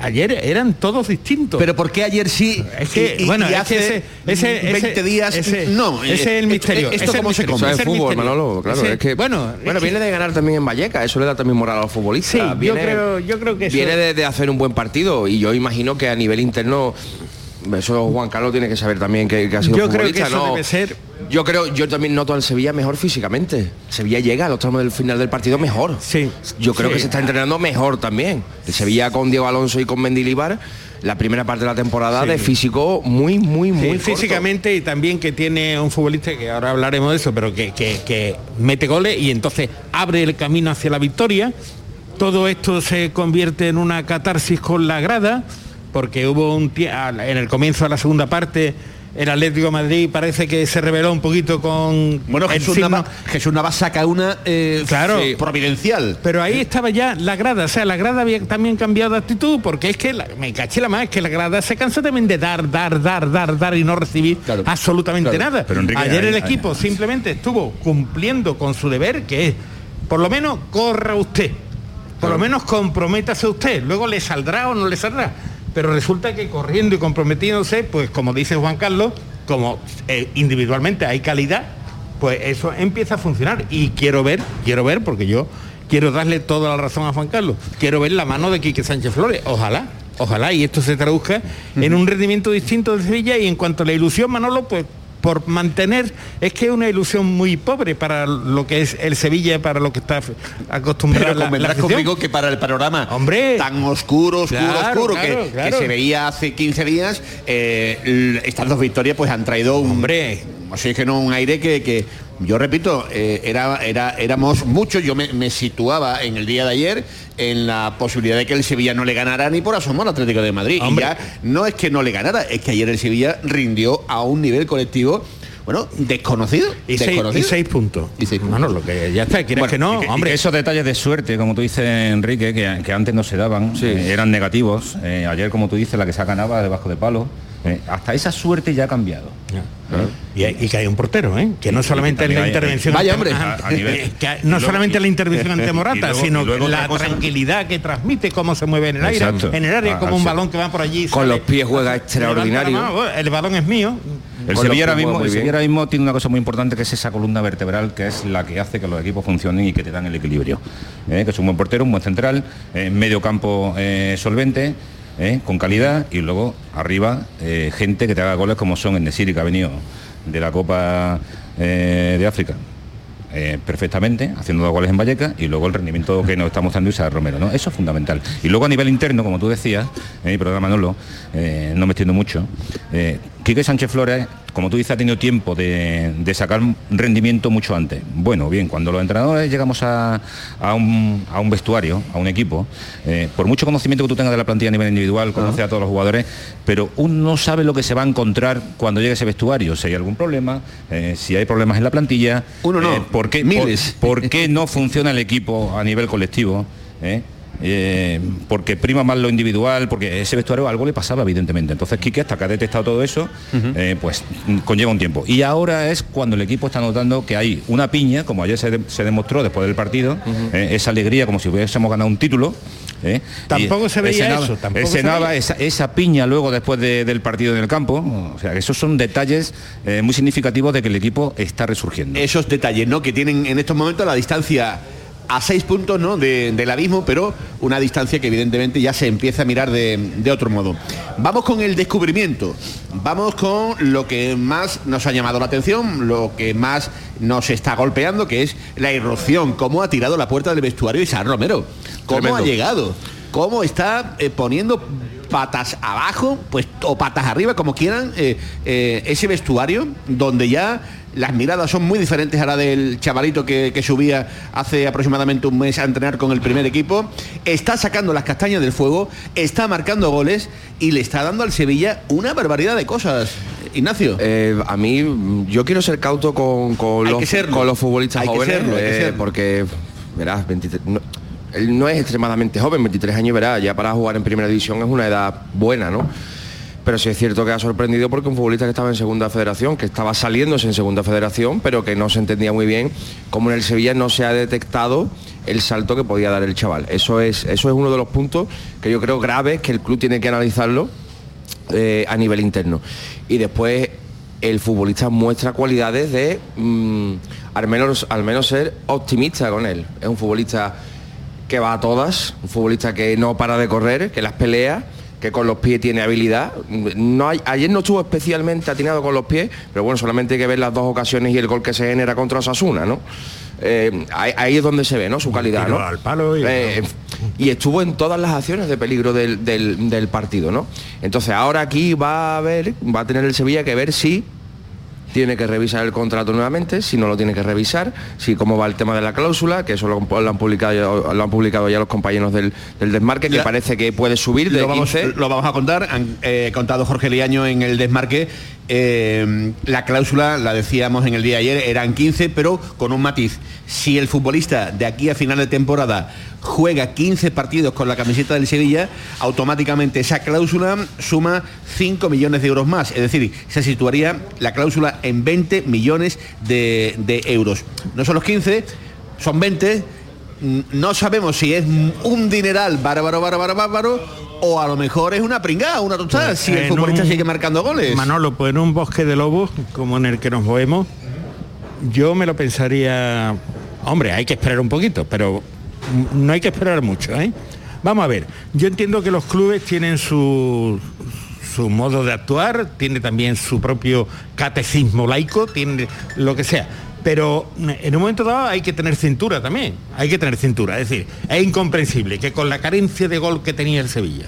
ayer eran todos distintos. Pero ¿por qué ayer sí? Es que, y- bueno, y hace ese, ese, 20 ese- días ese- no, ese es el misterio. esto cómo se come. es el fútbol. Manolo, claro, es que bueno, bueno, es viene que- de ganar también en Valleca, eso le da también moral a los futbolistas. Sí, yo creo- yo creo que eso- viene de, de hacer un buen partido y yo imagino que a nivel interno eso Juan Carlos tiene que saber también que, que ha sido Yo creo que eso ¿no? debe ser- Yo creo, yo también noto al Sevilla mejor físicamente. Sevilla llega a los tramos del final del partido mejor. Sí. Yo creo Sí. que se está entrenando mejor también. El Sevilla con Diego Alonso y con Mendilibar, la primera parte de la temporada Sí. de físico muy, muy, muy Sí, corto. físicamente y también que tiene un futbolista que ahora hablaremos de eso, pero que, que- que mete goles y entonces abre el camino hacia la victoria. Todo esto se convierte en una catarsis con la grada, porque hubo un en el comienzo de la segunda parte el Atlético de Madrid parece que se reveló un poquito con Bueno, Jesús Navas, Jesús saca una eh, Claro. sí, providencial. Pero ahí estaba ya la grada, o sea, la grada había también cambiado de actitud, porque es que, la- me caché la más, es que la grada se cansó también de dar, dar, dar, dar, dar y no recibir absolutamente Claro. nada. Pero, Enrique, Ayer hay- el hay- equipo simplemente estuvo cumpliendo con su deber, que es, por lo menos corra usted, por lo menos comprométase usted, luego le saldrá o no le saldrá. Pero resulta que corriendo y comprometiéndose, pues como dice Juan Carlos, como eh, individualmente hay calidad, pues eso empieza a funcionar. Y quiero ver, quiero ver, porque yo quiero darle toda la razón a Juan Carlos, quiero ver la mano de Quique Sánchez Flores, ojalá. Ojalá y esto se traduzca en un rendimiento distinto de Sevilla y en cuanto a la ilusión, Manolo, pues por mantener, es que es una ilusión muy pobre para lo que es el Sevilla, para lo que está acostumbrado Pero la- la conmigo que para el panorama Hombre. tan oscuro, oscuro, Claro, oscuro claro, que, claro. que se veía hace 15 días, eh, estas dos victorias pues han traído un Hombre. oxígeno, un aire que, que yo repito, eh, era, era, éramos muchos, yo me, me situaba en el día de ayer en la posibilidad de que el Sevilla no le ganara ni por asomo al Atlético de Madrid. Hombre. Y ya no es que no le ganara, es que ayer el Sevilla rindió a un nivel colectivo, bueno, desconocido. Y seis, desconocido. y seis puntos. Bueno, lo que ya está, quieres Bueno, que no, y que- y hombre. que esos detalles de suerte, como tú dices, Enrique, que, que antes no se daban, eh, eran negativos. Eh, ayer, como tú dices, la que se ganaba debajo de palo. Eh, hasta esa suerte ya ha cambiado. Y, hay- y que hay un portero, ¿eh? que no solamente es la intervención Vaya, ante- hombre. ante- A- a nivel- que hay- y no luego- solamente la intervención ante Morata, luego- sino la cosa- tranquilidad que transmite, cómo se mueve en el aire, Exacto. en el área, Ah, como un balón que va por allí. Con sale, los pies juega extraordinario. mano, el balón es mío. El Sevilla, ahora mismo, el. Sevilla ahora mismo tiene una cosa muy importante que es esa columna vertebral que es la que hace que los equipos funcionen y que te dan el equilibrio. Eh, que es un buen portero, un buen central, eh, medio campo eh, solvente, eh, con calidad y luego arriba eh, gente que te haga goles como son en Nesiri que ha venido de la Copa eh, de África. perfectamente, haciendo dos goles en Valleca y luego el rendimiento que nos está mostrando Isaac Romero, ¿no? Eso es fundamental. Y luego a nivel interno, como tú decías, programa Manolo, no me extiendo mucho, Quique Sánchez Flores, como tú dices, ha tenido tiempo de, de sacar rendimiento mucho antes. Bueno, bien, cuando los entrenadores llegamos a, a un, a un vestuario, a un equipo, eh, por mucho conocimiento que tú tengas de la plantilla a nivel individual, conoce a todos los jugadores, pero uno no sabe lo que se va a encontrar cuando llegue a ese vestuario, si hay algún problema, eh, si hay problemas en la plantilla, Uno no, eh, ¿por, qué, miles. Por, por qué no funciona el equipo a nivel colectivo? eh? Eh, porque prima más lo individual, porque ese vestuario algo le pasaba evidentemente. Entonces Quique, hasta que ha detectado todo eso, eh, pues conlleva un tiempo. Y ahora es cuando el equipo está notando que hay una piña, como ayer se, de- se demostró después del partido, eh, esa alegría como si hubiésemos ganado un título. eh, Tampoco se veía ese eso, tampoco ese se veía. esa, esa piña luego después de- del partido en el campo. O sea, que esos son detalles eh, muy significativos de que el equipo está resurgiendo. Esos detalles, ¿no? Que tienen en estos momentos la distancia a seis puntos ¿no? de- del abismo, pero una distancia que evidentemente ya se empieza a mirar de, de otro modo. Vamos con el descubrimiento, vamos con lo que más nos ha llamado la atención, lo que más nos está golpeando, que es la irrupción, cómo ha tirado la puerta del vestuario Isaac Romero, cómo Tremendo. ha llegado, cómo está eh, poniendo patas abajo, pues o patas arriba, como quieran, eh, eh, ese vestuario donde ya las miradas son muy diferentes a la del chavalito que, que subía hace aproximadamente un mes a entrenar con el primer equipo. Está sacando las castañas del fuego, está marcando goles y le está dando al Sevilla una barbaridad de cosas. Ignacio. Eh, a mí, yo quiero ser cauto con, los, con los futbolistas Hay que jóvenes, hay que eh, serlo. porque, verás, 23, no, él no es extremadamente joven, 23 años, verás, ya para jugar en primera división es una edad buena, ¿no? Pero sí es cierto que ha sorprendido porque un futbolista que estaba en segunda federación, que estaba saliéndose en segunda federación, pero que no se entendía muy bien cómo en el Sevilla no se ha detectado el salto que podía dar el chaval. Eso es, eso es uno de los puntos que yo creo graves que el club tiene que analizarlo eh, a nivel interno. Y después el futbolista muestra cualidades de mm, al, menos, al menos ser optimista con él. Es un futbolista que va a todas, un futbolista que no para de correr, que las pelea, que con los pies tiene habilidad. No hay- ayer no estuvo especialmente atinado con los pies, pero bueno, solamente hay que ver las dos ocasiones y el gol que se genera contra Osasuna, ¿no? Eh, ahí, ahí es donde se ve, ¿no? Su calidad, ¿no? al palo y- Eh, y estuvo en todas las acciones de peligro del, del- del partido, ¿no? Entonces ahora aquí va a ver, va a tener el Sevilla que ver si tiene que revisar el contrato nuevamente, si no lo tiene que revisar, si cómo va el tema de la cláusula, que eso lo, lo han publicado lo han publicado ya los compañeros del, del desmarque, que parece que puede subir de lo vamos, 15. lo vamos a contar, han eh, contado Jorge Liaño en el desmarque. Eh, la cláusula, la decíamos en el día de ayer, eran 15, pero con un matiz. Si el futbolista de aquí a final de temporada juega 15 partidos con la camiseta del Sevilla, automáticamente esa cláusula suma 5 millones de euros más. Es decir, se situaría la cláusula en 20 millones de, de euros. No son los 15, son 20 Mm, no sabemos si es un dineral bárbaro, bárbaro, bárbaro, o a lo mejor es una pringada, una tostada, si el futbolista un- sigue marcando goles. Manolo, pues en un bosque de lobos, como en el que nos movemos, yo me lo pensaría, hombre, hay que esperar un poquito, pero no hay que esperar mucho, ¿eh? Vamos a ver, yo entiendo que los clubes tienen su, su modo de actuar, tiene también su propio catecismo laico, tiene lo que sea. Pero mm, en un momento dado hay que tener cintura también, hay que tener cintura. Es decir, es incomprensible que con la carencia de gol que tenía el Sevilla,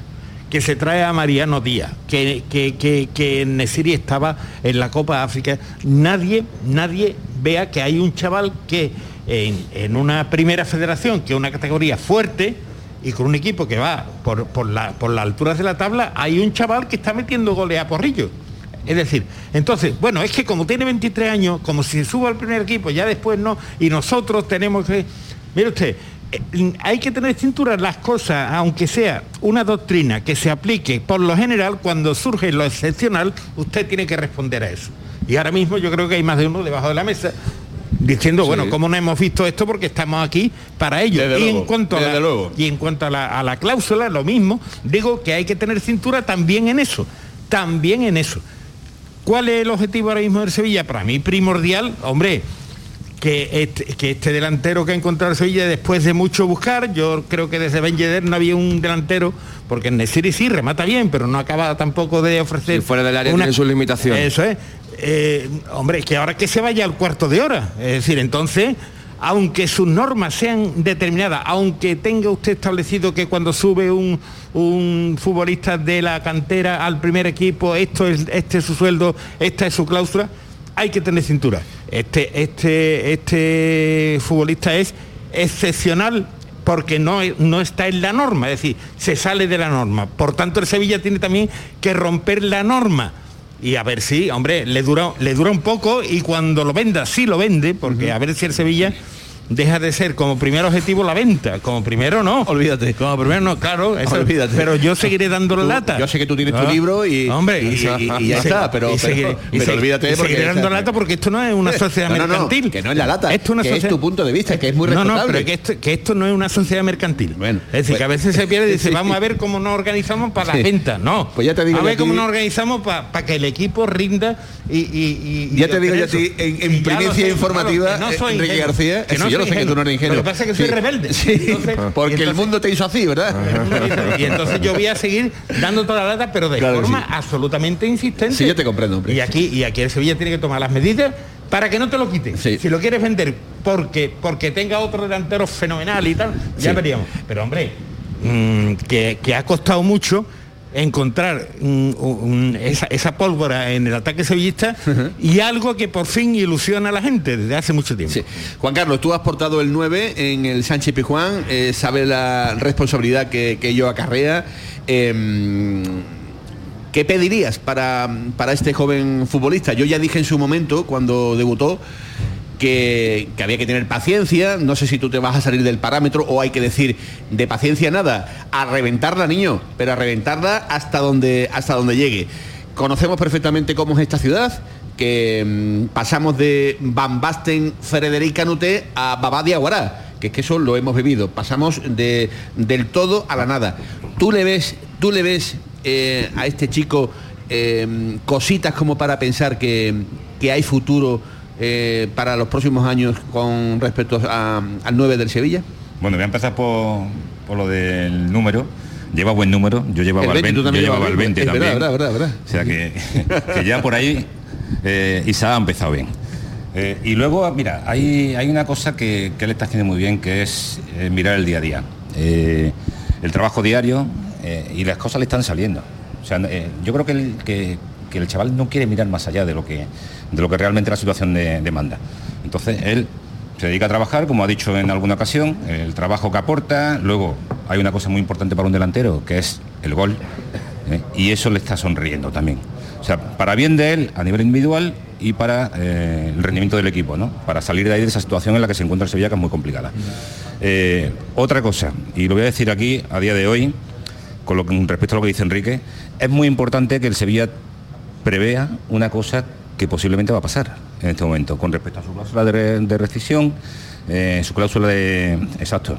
que se trae a Mariano Díaz, que, que, que, que Nesiri estaba en la Copa África, nadie, nadie vea que hay un chaval que en, en una primera federación, que es una categoría fuerte, y con un equipo que va por, por, la, por las alturas de la tabla, hay un chaval que está metiendo goles a porrillo. Es decir, entonces, bueno, es que como tiene 23 años, como si se suba al primer equipo, ya después no, y nosotros tenemos que... Mire usted, eh, hay que tener cintura las cosas, aunque sea una doctrina que se aplique por lo general, cuando surge lo excepcional, usted tiene que responder a eso. Y ahora mismo yo creo que hay más de uno debajo de la mesa diciendo, Sí. bueno, ¿cómo no hemos visto esto? Porque estamos aquí para ello. Desde y, luego, en cuanto a desde la, luego. y en cuanto a la, a la cláusula, lo mismo, digo que hay que tener cintura también en eso, también en eso. ¿Cuál es el objetivo ahora mismo del Sevilla? Para mí primordial, hombre, que este, que este delantero que ha encontrado el Sevilla después de mucho buscar, yo creo que desde Ben Yedder no había un delantero, porque en Nesiri sí remata bien, pero no acaba tampoco de ofrecer... Si fuera del área una- tiene sus limitaciones. Eso es. eh, hombre, es que ahora que se vaya al cuarto de hora. Es decir, entonces, aunque sus normas sean determinadas, aunque tenga usted establecido que cuando sube un, un futbolista de la cantera al primer equipo, esto es, este es su sueldo, esta es su cláusula, hay que tener cintura. Este, este, este futbolista es excepcional porque no, no está en la norma, es decir, se sale de la norma. Por tanto, el Sevilla tiene también que romper la norma. Y a ver si, hombre, le dura, le dura un poco y cuando lo venda, sí lo vende, porque a ver si el Sevilla deja de ser como primer objetivo la venta, como primero no. Olvídate. Como primero no, claro, eso- Olvídate. pero yo seguiré dando la lata. yo sé que tú tienes tu Ah, libro y- hombre, y- y- y ya está, pero- pero- seguiré- y pero se- olvídate porque- seguiré dando lata porque esto no es una sociedad No, no, no, mercantil. que no es la lata, Esto es una que es tu punto de vista, que es muy No, no, respetable. pero que esto, que esto no es una sociedad mercantil. es decir, que a veces se pierde y dice, sí. vamos a ver cómo nos organizamos para Sí. las ventas. No, Pues ya te digo a ver cómo nos organizamos para que el equipo rinda y... Ya te digo yo a ti, en, en primicia informativa, no Enrique García, que no yo lo soy sé que tú no eres ingenuo. Lo que pasa es que soy Sí. rebelde. Sí, Entonces- porque el mundo te hizo así, ¿verdad? y entonces yo voy a seguir dando toda la lata, pero de Claro forma sí. absolutamente insistente. Sí, yo te comprendo, hombre. Y aquí, y aquí el Sevilla tiene que tomar las medidas para que no te lo quite. Si lo quieres vender porque, porque tenga otro delantero fenomenal y tal, ya Sí. veríamos. Pero hombre, mm, que, que ha costado mucho encontrar un- esa, esa pólvora en el ataque sevillista y algo que por fin ilusiona a la gente desde hace mucho tiempo. Juan Carlos, tú has portado el 9 en el Sánchez Pijuán, eh, sabe la responsabilidad que, que ello acarrea. Eh, ¿Qué pedirías para, para este joven futbolista? Yo ya dije en su momento, cuando debutó, que, había que tener paciencia, no sé si tú te vas a salir del parámetro o hay que decir de paciencia nada, a reventarla niño, pero a reventarla hasta donde, hasta donde llegue. Conocemos perfectamente cómo es esta ciudad, que mm, pasamos de Van Basten, Frederic Canuté a Babá de Aguará, que es que eso lo hemos vivido, pasamos de, del todo a la nada. ¿Tú le ves, tú le ves eh, a este chico eh, cositas como para pensar que, que hay futuro eh, para los próximos años con respecto a- al 9 del Sevilla? Bueno, voy a empezar por, por lo del número. Lleva buen número, yo llevaba El el 20, 20, tú también yo llevaba llevabas el 20 es verdad, también. verdad, verdad, verdad. O sea que, que ya por ahí eh, Isa ha empezado bien. Eh, y luego, mira, hay, hay una cosa que, que él está haciendo muy bien, que es eh, mirar el día a día. El trabajo diario y las cosas le están saliendo. O sea, yo creo que el, que, que el chaval no quiere mirar más allá de lo que, de lo que realmente la situación de- demanda. Entonces, él se dedica a trabajar, como ha dicho en alguna ocasión, el trabajo que aporta, luego hay una cosa muy importante para un delantero, que es el gol, ¿eh? y eso le está sonriendo también. O sea, para bien de él a nivel individual y para eh, el rendimiento del equipo, ¿no? Para salir de ahí de esa situación en la que se encuentra el Sevilla, que es muy complicada. Eh, otra cosa, y lo voy a decir aquí a día de hoy, con, con respecto a lo que dice Enrique, es muy importante que el Sevilla prevea una cosa que posiblemente va a pasar en este momento, con respecto a su cláusula de, de rescisión, eh, su cláusula de... Exacto,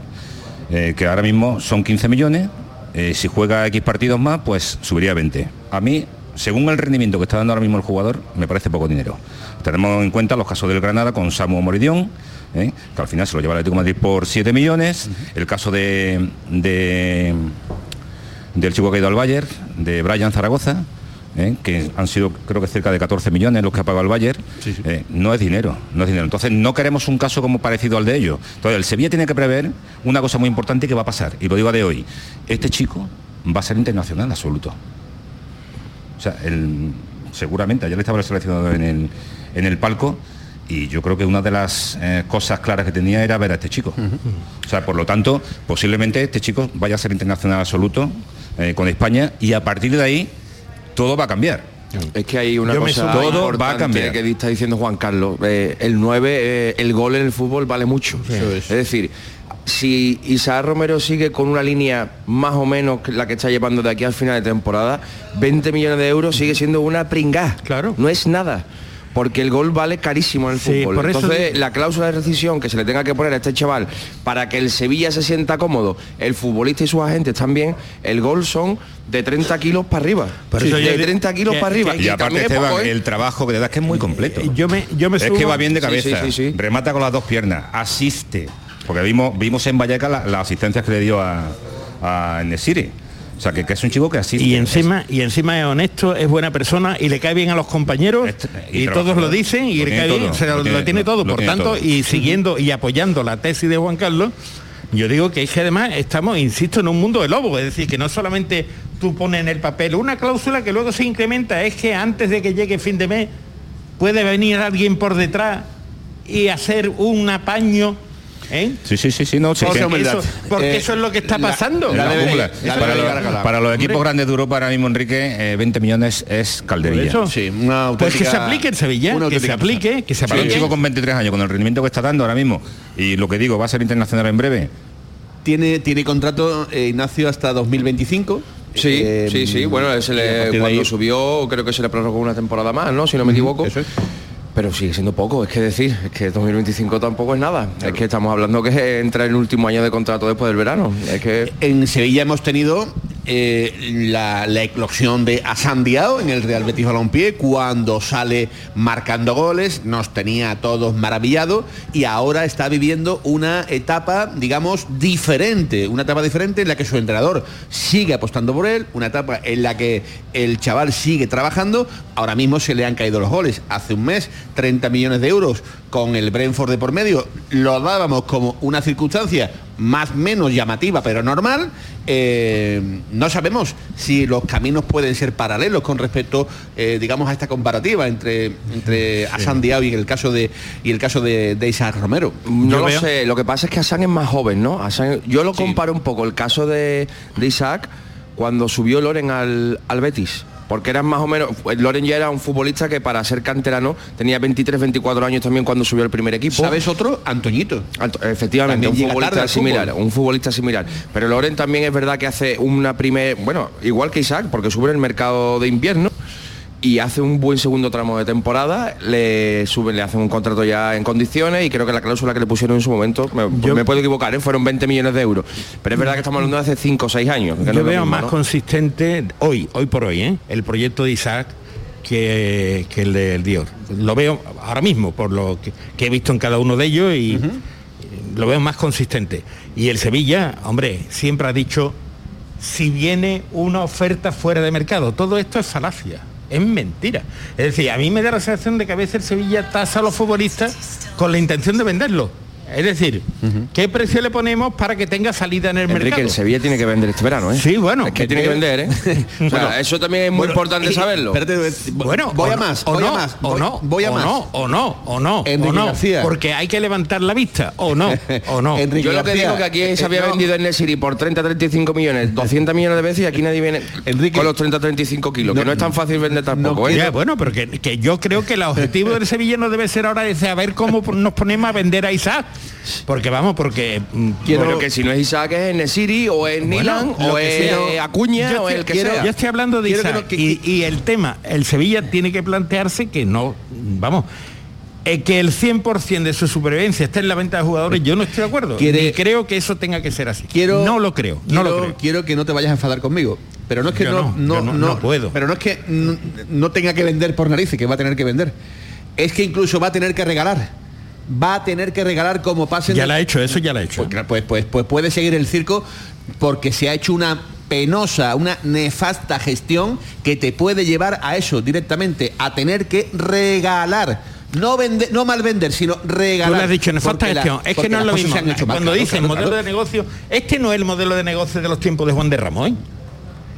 eh, que ahora mismo son 15 millones, eh, si juega X partidos más, pues subiría a 20. A mí, según el rendimiento que está dando ahora mismo el jugador, me parece poco dinero. Tenemos en cuenta los casos del Granada con Samu Moridión, ¿eh? que al final se lo lleva el Atlético de Madrid por 7 millones, el caso de, de- del chico que ha ido al Bayern, de Brian Zaragoza, ¿eh? que han sido creo que cerca de 14 millones los que ha pagado el Bayern, eh, no es dinero, no es dinero. Entonces no queremos un caso como parecido al de ellos. Entonces el Sevilla tiene que prever una cosa muy importante que va a pasar, y lo digo a de hoy, este chico va a ser internacional absoluto. O sea, el- seguramente, ayer le estaba el seleccionador en el, en el palco y yo creo que una de las eh, cosas claras que tenía era ver a este chico. O sea, por lo tanto, posiblemente este chico vaya a ser internacional absoluto eh, con España y a partir de ahí todo va a cambiar. Es que hay una Yo cosa. Todo importante va a cambiar. que está diciendo Juan Carlos. Eh, el 9, eh, el gol en el fútbol vale mucho. Es decir, si Isaac Romero sigue con una línea más o menos que la que está llevando de aquí al final de temporada, 20 millones de euros sigue siendo una pringá. Claro. No es nada. Porque el gol vale carísimo en el Sí, fútbol. por eso Entonces, digo- la cláusula de rescisión que se le tenga que poner a este chaval para que el Sevilla se sienta cómodo, el futbolista y sus agentes también, el gol son de 30 kilos para arriba. Por eso de yo- 30 kilos que- para arriba. Y aparte, Esteban, poco, ¿eh? el trabajo que le das que es muy completo. Yo me, yo me es que va bien de cabeza, sí, sí, sí. remata con las dos piernas, asiste. Porque vimos, vimos en Vallecas la- las asistencias que le dio a, a Nesiri. O sea, que, que es un chico que asiste. Y encima, y encima es honesto, es buena persona y le cae bien a los compañeros y, y todos lo dicen y Lo le cae bien, todo, sea, lo lo, tiene tiene todo, Por tiene tanto, todo. y siguiendo y apoyando la tesis de Juan Carlos, yo digo que es que además estamos, insisto, en un mundo de lobo, es decir, que no solamente tú pones en el papel una cláusula que luego se incrementa, es que antes de que llegue fin de mes puede venir alguien por detrás y hacer un apaño. ¿Eh? Sí, sí, sí, sí, no, sí, Porque, que- eso, porque Eh, eso es lo que está la- pasando. la para, los, que- para los equipos Hombre, grandes de Europa ahora mismo, Enrique, eh, 20 millones es calderilla. Por eso. Sí, una Pues que se aplique en Sevilla, que se aplique, que se Para un aplique. chico con 23 años, con el rendimiento que está dando ahora mismo, y lo que digo, va a ser internacional en breve. Tiene, tiene contrato eh, Ignacio hasta 2025. Sí, Eh, sí, sí. Bueno, se le, cuando ahí- subió, creo que se le prorrogó una temporada más, ¿no? Si no me equivoco. Pero sigue siendo poco, es que decir, es que 2025 tampoco es nada. Es que estamos hablando que entra en el último año de contrato después del verano. Es que En Sevilla hemos tenido eh, la, la eclosión de Asan Diao en el Real Betis Balompié cuando sale marcando goles, nos tenía a todos maravillados y ahora está viviendo una etapa, digamos, diferente, una etapa diferente en la que su entrenador sigue apostando por él, una etapa en la que el chaval sigue trabajando, ahora mismo se le han caído los goles, hace un mes 30 millones de euros con el Brentford de por medio, lo dábamos como una circunstancia más menos llamativa pero normal, eh, no sabemos si los caminos pueden ser paralelos con respecto, eh, digamos, a esta comparativa entre, entre Asan Diao y el caso de y el caso de, de Isaac Romero. No lo sé, lo que pasa es que Hassan es más joven, ¿no? Hassan- yo lo comparo un poco el caso de, de Isaac cuando subió Loren al, al Betis. Porque eran más o menos, Loren ya era un futbolista que para ser canterano tenía 23, 24 años también cuando subió el primer equipo. ¿Sabes otro? Antoñito. Anto- efectivamente, También un futbolista al similar, fútbol. un futbolista similar. Pero Loren también es verdad que hace una primer, bueno, igual que Isaac, porque sube en el mercado de invierno y hace un buen segundo tramo de temporada, le suben, le hacen un contrato ya en condiciones y creo que la cláusula que le pusieron en su momento, me, me puedo equivocar, ¿eh? fueron 20 millones de euros. Pero es verdad que estamos hablando de hace 5 o 6 años. que no Yo lo veo mismo, más ¿no? consistente hoy, hoy por hoy, ¿eh? el proyecto de Isaac que, que el del Dior. Lo veo ahora mismo por lo que, que he visto en cada uno de ellos y lo veo más consistente. Y el Sevilla, hombre, siempre ha dicho, si viene una oferta fuera de mercado, todo esto es falacia. Es mentira. Es decir, a mí me da la sensación de que a veces el Sevilla tasa a los futbolistas con la intención de venderlo. Es decir, ¿qué precio le ponemos para que tenga salida en el Enrique, mercado? el Sevilla tiene que vender este verano, ¿eh? Sí, bueno. Es que tiene que vender, ¿eh? O sea, Bueno, eso también es muy bueno, importante y- saberlo. Bueno, voy o a no, más, o voy a no, más, o no, voy a o más. no, o no, o no, Enrique o no, García. porque hay que levantar la vista, o no, o no. Yo lo que digo que aquí se había vendido en el City por 30, 35 millones, 200 millones de veces y aquí nadie viene con los 30, 35 kilos, que no es tan fácil vender tampoco, ¿eh? Ya, bueno, pero que, que yo creo que el objetivo del Sevilla no debe ser ahora de saber cómo nos ponemos a vender a Isaac. Porque vamos, porque mm, Pero que si no es Isaac es en City o es Nilan o es sea. Acuña Yo o estoy- el que quiero- sea. Yo estoy hablando de Quiero que Isaac no- que- y, y el tema, el Sevilla tiene que plantearse que no, vamos, eh, que el 100% de su supervivencia esté en la venta de jugadores, yo no estoy de acuerdo. Quiere- Ni creo que eso tenga que ser así. Quiero- no lo creo, no lo quiero- creo. Quiero que no te vayas a enfadar conmigo. Pero no es que no, no, no, no- no- no puedo. Pero no es que no, no tenga que vender por narices, que va a tener que vender. Es que incluso va a tener que regalar. Va a tener que regalar como pase. Ya la ha hecho, eso ya la ha hecho. Pues, pues, pues, pues puede seguir el circo porque se ha hecho una penosa, una nefasta gestión que te puede llevar a eso directamente, a tener que regalar. No vender, no mal vender, sino regalar. Tú lo has dicho, nefasta Porque la- gestión. es que no es lo mismo. Cuando dicen claro, modelo claro. de negocio, este no es el modelo de negocio de los tiempos de Juan de Ramos, ¿eh?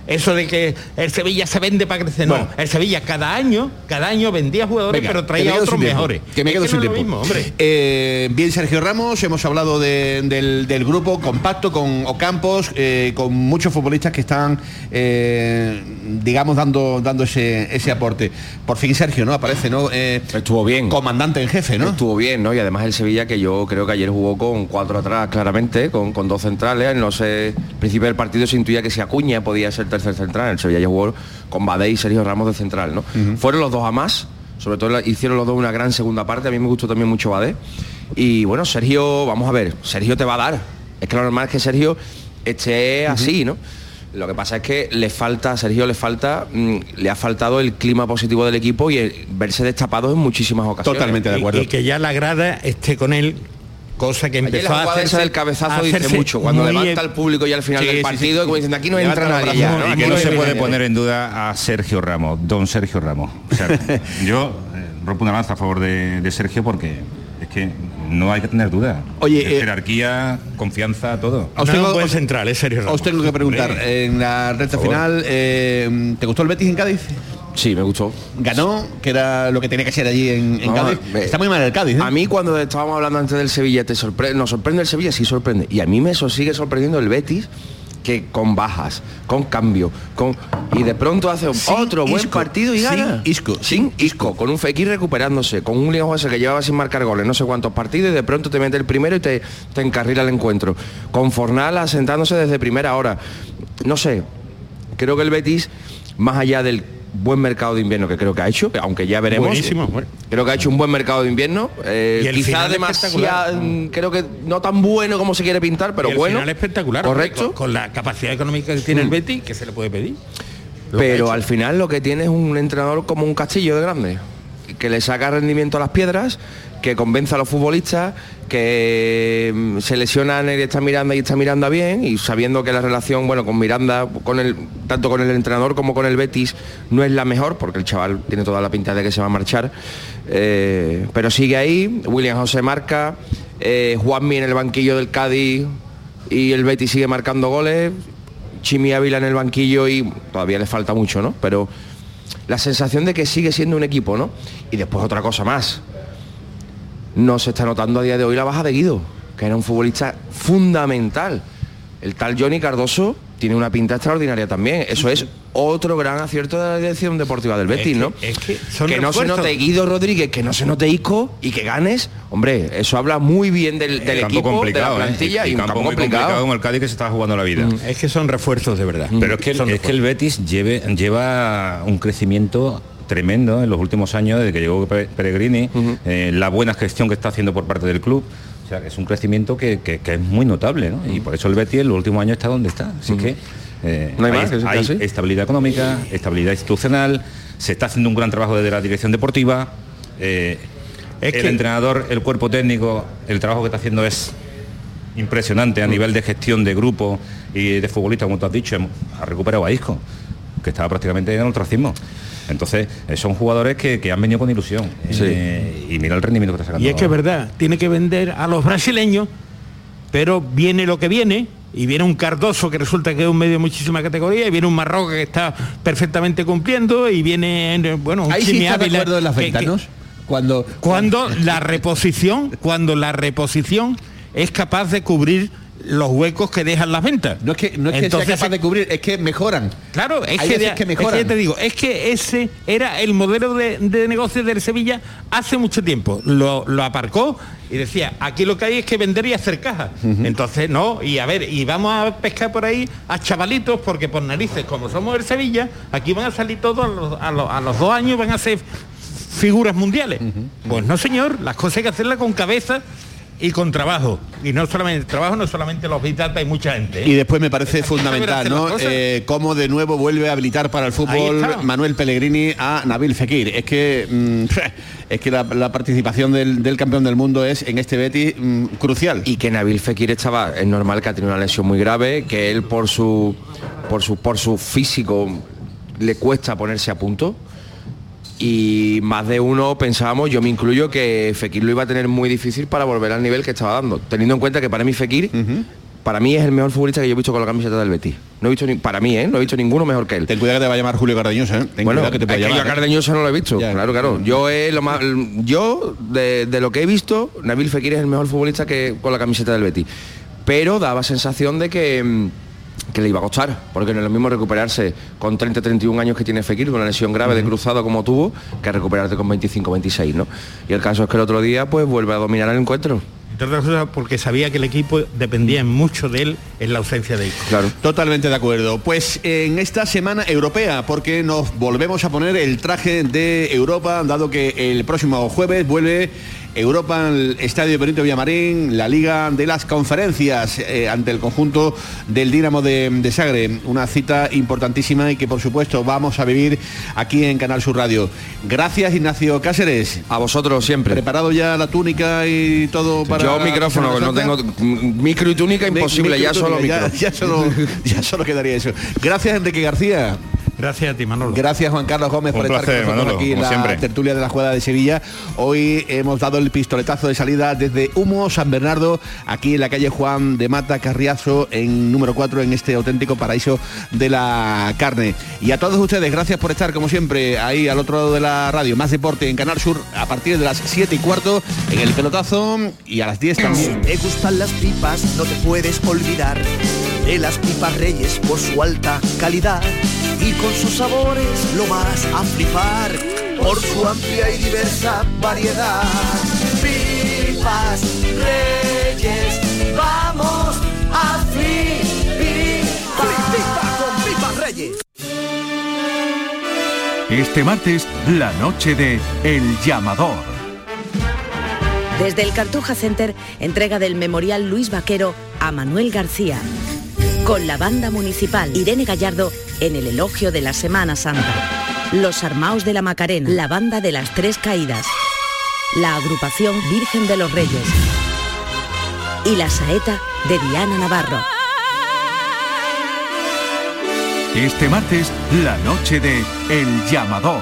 Eso de que el Sevilla se vende para crecer, no. El Sevilla cada año, cada año vendía jugadores, Venga, pero traía otros mejores. Que me Es quedo que sin no es lo tiempo. mismo, hombre. Eh, bien, Sergio Ramos, hemos hablado de- del, del grupo compacto con Ocampos, eh, con muchos futbolistas que están, eh, digamos, dando, dando ese, ese aporte. Por fin Sergio, ¿no? Aparece, ¿no? Eh, Estuvo bien. Comandante en jefe, ¿no? Estuvo bien, ¿no? Y además el Sevilla, que yo creo que ayer jugó con cuatro atrás claramente, con, con dos centrales. No sé, al principio del partido se intuía que si Acuña podía ser tercer central. El Sevilla ya jugó con Badé y Sergio Ramos de central, ¿no? Fueron los dos a más, sobre todo hicieron los dos una gran segunda parte. A mí me gustó también mucho Badé. Y bueno, Sergio, vamos a ver, Sergio te va a dar. Es que lo normal es que Sergio esté así, ¿no? Lo que pasa es que le falta, a Sergio le falta, mm, le ha faltado el clima positivo del equipo y el verse destapado en muchísimas ocasiones. Y- Y, que ya la grada esté con él cosa que Ayer empezó la a hacerse del cabezazo a dice mucho, cuando muy levanta e- al público y al final Sí, del partido, sí. como dicen, aquí no Levanta entra nadie ya, ¿no? y que no se puede poner en duda a Sergio Ramos, don Sergio Ramos. O sea, yo eh, rompo una lanza a favor de, de Sergio porque es que no hay que tener duda. Oye, eh, jerarquía, confianza, todo. Os tengo, buen os- central, es Ramos. os tengo que preguntar, en la recta final, eh, ¿te gustó el Betis en Cádiz? Sí, me gustó. Ganó, que era lo que tenía que ser allí en, en No, Cádiz. me- Está muy mal el Cádiz. ¿eh? A mí cuando estábamos hablando antes del Sevilla, te sorprende, nos sorprende el Sevilla, sí sorprende. Y a mí me so- sigue sorprendiendo el Betis que con bajas, con cambio, con y de pronto hace Sin otro buen partido y sin gana. Isco, sin Isco, con un Fekir recuperándose, con un León José que llevaba sin marcar goles, no sé cuántos partidos y de pronto te mete el primero y te, te encarrila el encuentro. Con Fornal asentándose desde primera hora. No sé, creo que el Betis, más allá del buen mercado de invierno que creo que ha hecho, aunque ya veremos. Buenísimo, bueno. Creo que ha hecho un buen mercado de invierno. eh, quizá demasiado, mm, creo que no tan bueno como se quiere pintar, pero Y el bueno. final espectacular. Correcto. Con, con la capacidad económica que tiene el Betis, que se le puede pedir. Pero al final lo que tiene es un entrenador como un castillo de grande, que le saca rendimiento a las piedras, que convence a los futbolistas, que mm, se lesionan y está Miranda y está Miranda bien, y sabiendo que la relación, bueno, con Miranda, con el, tanto con el entrenador como con el Betis, no es la mejor, porque el chaval tiene toda la pinta de que se va a marchar. eh, pero sigue ahí, William José marca, eh, Juanmi en el banquillo del Cádiz y el Betis sigue marcando goles. Chimi Ávila en el banquillo y todavía le falta mucho, ¿no? Pero la sensación de que sigue siendo un equipo, ¿no? Y después otra cosa más. No se está notando a día de hoy la baja de Guido, que era un futbolista fundamental. El tal Johnny Cardoso tiene una pinta extraordinaria también. Eso es otro gran acierto de la dirección deportiva del Betis, que- ¿no? es que son no se note Guido Rodríguez, que no se note Isco y que ganes, hombre, eso habla muy bien del, del campo equipo, complicado, de la ¿eh? plantilla Y y, un campo campo muy complicado complicado. como el Cádiz que se está jugando la vida. Mm, Es que son refuerzos de verdad. Pero es que, Son es que el Betis lleve- lleva un crecimiento tremendo en los últimos años desde que llegó Pe- Peregrini, eh, la buena gestión que está haciendo por parte del club. O sea, que es un crecimiento que, que- que es muy notable, ¿no? Y por eso el Betis en los últimos años está donde está. Así que eh, No hay más, que sea hay así. estabilidad económica, estabilidad institucional, se está haciendo un gran trabajo desde la dirección deportiva. eh, el que- entrenador, el cuerpo técnico, el trabajo que está haciendo es impresionante a nivel de gestión de grupo y de futbolista, como tú has dicho, ha recuperado a Isco, que estaba prácticamente en el ostracismo. Entonces, eh, son jugadores que, que han venido con ilusión. eh, y mira el rendimiento que está sacando. Y es que es verdad, tiene que vender a los brasileños, pero viene lo que viene, y viene un Cardoso que resulta que es un medio de muchísima categoría, y viene un Marroca que está perfectamente cumpliendo, y viene, bueno, un Ahí sí Chimi está de Ávila acuerdo en las que- ventas, que- ¿no? Cuando, Cuando la reposición, cuando la reposición es capaz de cubrir los huecos que dejan las ventas. No es que, no es que sea capaz de cubrir, es que mejoran. Claro, es Hay que, de- que es que mejoran. ya te digo, es que ese era el modelo de, de negocio del Sevilla hace mucho tiempo. Lo, lo aparcó y decía, aquí lo que hay es que vender y hacer caja. Entonces, no, y a ver, y vamos a pescar por ahí a chavalitos, porque por narices, como somos el Sevilla, aquí van a salir todos a los, a los- a los dos años, van a ser figuras mundiales. Pues no, señor, las cosas hay que hacerlas con cabeza y con trabajo. Y no solamente trabajo, no solamente los big data, hay mucha gente. ¿eh? Y después me parece fundamental, ¿no? Eh, cómo de nuevo vuelve a habilitar para el fútbol. Manuel Pellegrini a Nabil Fekir. Es que mm, es que la, la participación del, del campeón del mundo es en este Betis mm, crucial. y que Nabil Fekir estaba es normal que ha tenido una lesión muy grave que él por su por su por su físico le cuesta ponerse a punto y más de uno pensábamos yo me incluyo que Fekir lo iba a tener muy difícil para volver al nivel que estaba dando teniendo en cuenta que para mí Fekir para mí es el mejor futbolista que yo he visto con la camiseta del Betis no he visto ni, para mí ¿eh? no he visto ninguno mejor que él Ten cuidado que te va a llamar Julio Cardeñosa, ¿eh? Ten bueno, cuidado que te puede llamar. a ¿eh? Cardeñosa no lo he visto, Ya. claro, claro. Yo es lo más, yo de, de lo que he visto, Nabil Fekir es el mejor futbolista que con la camiseta del Betis. Pero daba sensación de que, mm, que le iba a costar, porque no es lo mismo recuperarse con 30, 31 años que tiene Fekir, con una lesión grave de cruzado como tuvo, que recuperarte con 25, 26, ¿no? Y el caso es que el otro día pues vuelve a dominar el encuentro. Entre otras cosas porque sabía que el equipo dependía mucho de él en la ausencia de Isco. Claro. Totalmente de acuerdo. Pues en esta semana europea, porque nos volvemos a poner el traje de Europa, dado que el próximo jueves vuelve Europa al Estadio Benito Villamarín, la Liga de las Conferencias eh, ante el conjunto del Dinamo de, de Sagre. Una cita importantísima y que por supuesto vamos a vivir aquí en Canal Sur Radio. Gracias Ignacio Cáceres. A vosotros siempre. ¿Preparado ya la túnica y todo para Yo micrófono, Semana no tengo micro y túnica Mi- imposible, ya solo micro. Ya solo, ya solo quedaría eso. Gracias, Enrique García. Gracias a ti, Manolo. Gracias, Juan Carlos Gómez, Un por estar con nosotros Manolo, aquí en la siempre. tertulia de la jugada de Sevilla. Hoy hemos dado el pistoletazo de salida desde Humo, San Bernardo, aquí en la calle Juan de Mata Carriazo, en número 4, en este auténtico paraíso de la carne. Y a todos ustedes, gracias por estar, como siempre, ahí al otro lado de la radio. Más deporte en Canal Sur a partir de las 7 y cuarto, en el pelotazo y a las 10 también. Si te gustan las pipas, no te puedes olvidar de las pipas Reyes por su alta calidad. Y con sus sabores lo vas a flipar por su amplia y diversa variedad. Pipas Reyes, vamos a flipar. con pipas Reyes. Este martes, la noche de El Llamador. Desde el Cartuja Center, entrega del Memorial Luis Vaquero a Manuel García. Con la banda municipal Irene Gallardo en el elogio de la Semana Santa. Los Armaos de la Macarena, la banda de las Tres Caídas. La agrupación Virgen de los Reyes. Y la saeta de Diana Navarro. Este martes, la noche de El Llamador.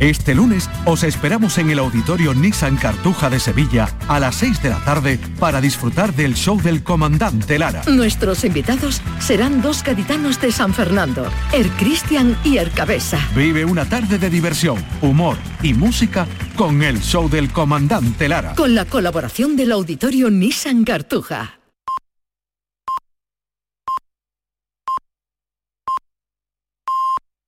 Este lunes os esperamos en el Auditorio Nissan Cartuja de Sevilla a las 6 de la tarde para disfrutar del show del comandante Lara. Nuestros invitados serán dos gaditanos de San Fernando, Er Cristian y Er Cabeza. Vive una tarde de diversión, humor y música con el show del comandante Lara. Con la colaboración del Auditorio Nissan Cartuja.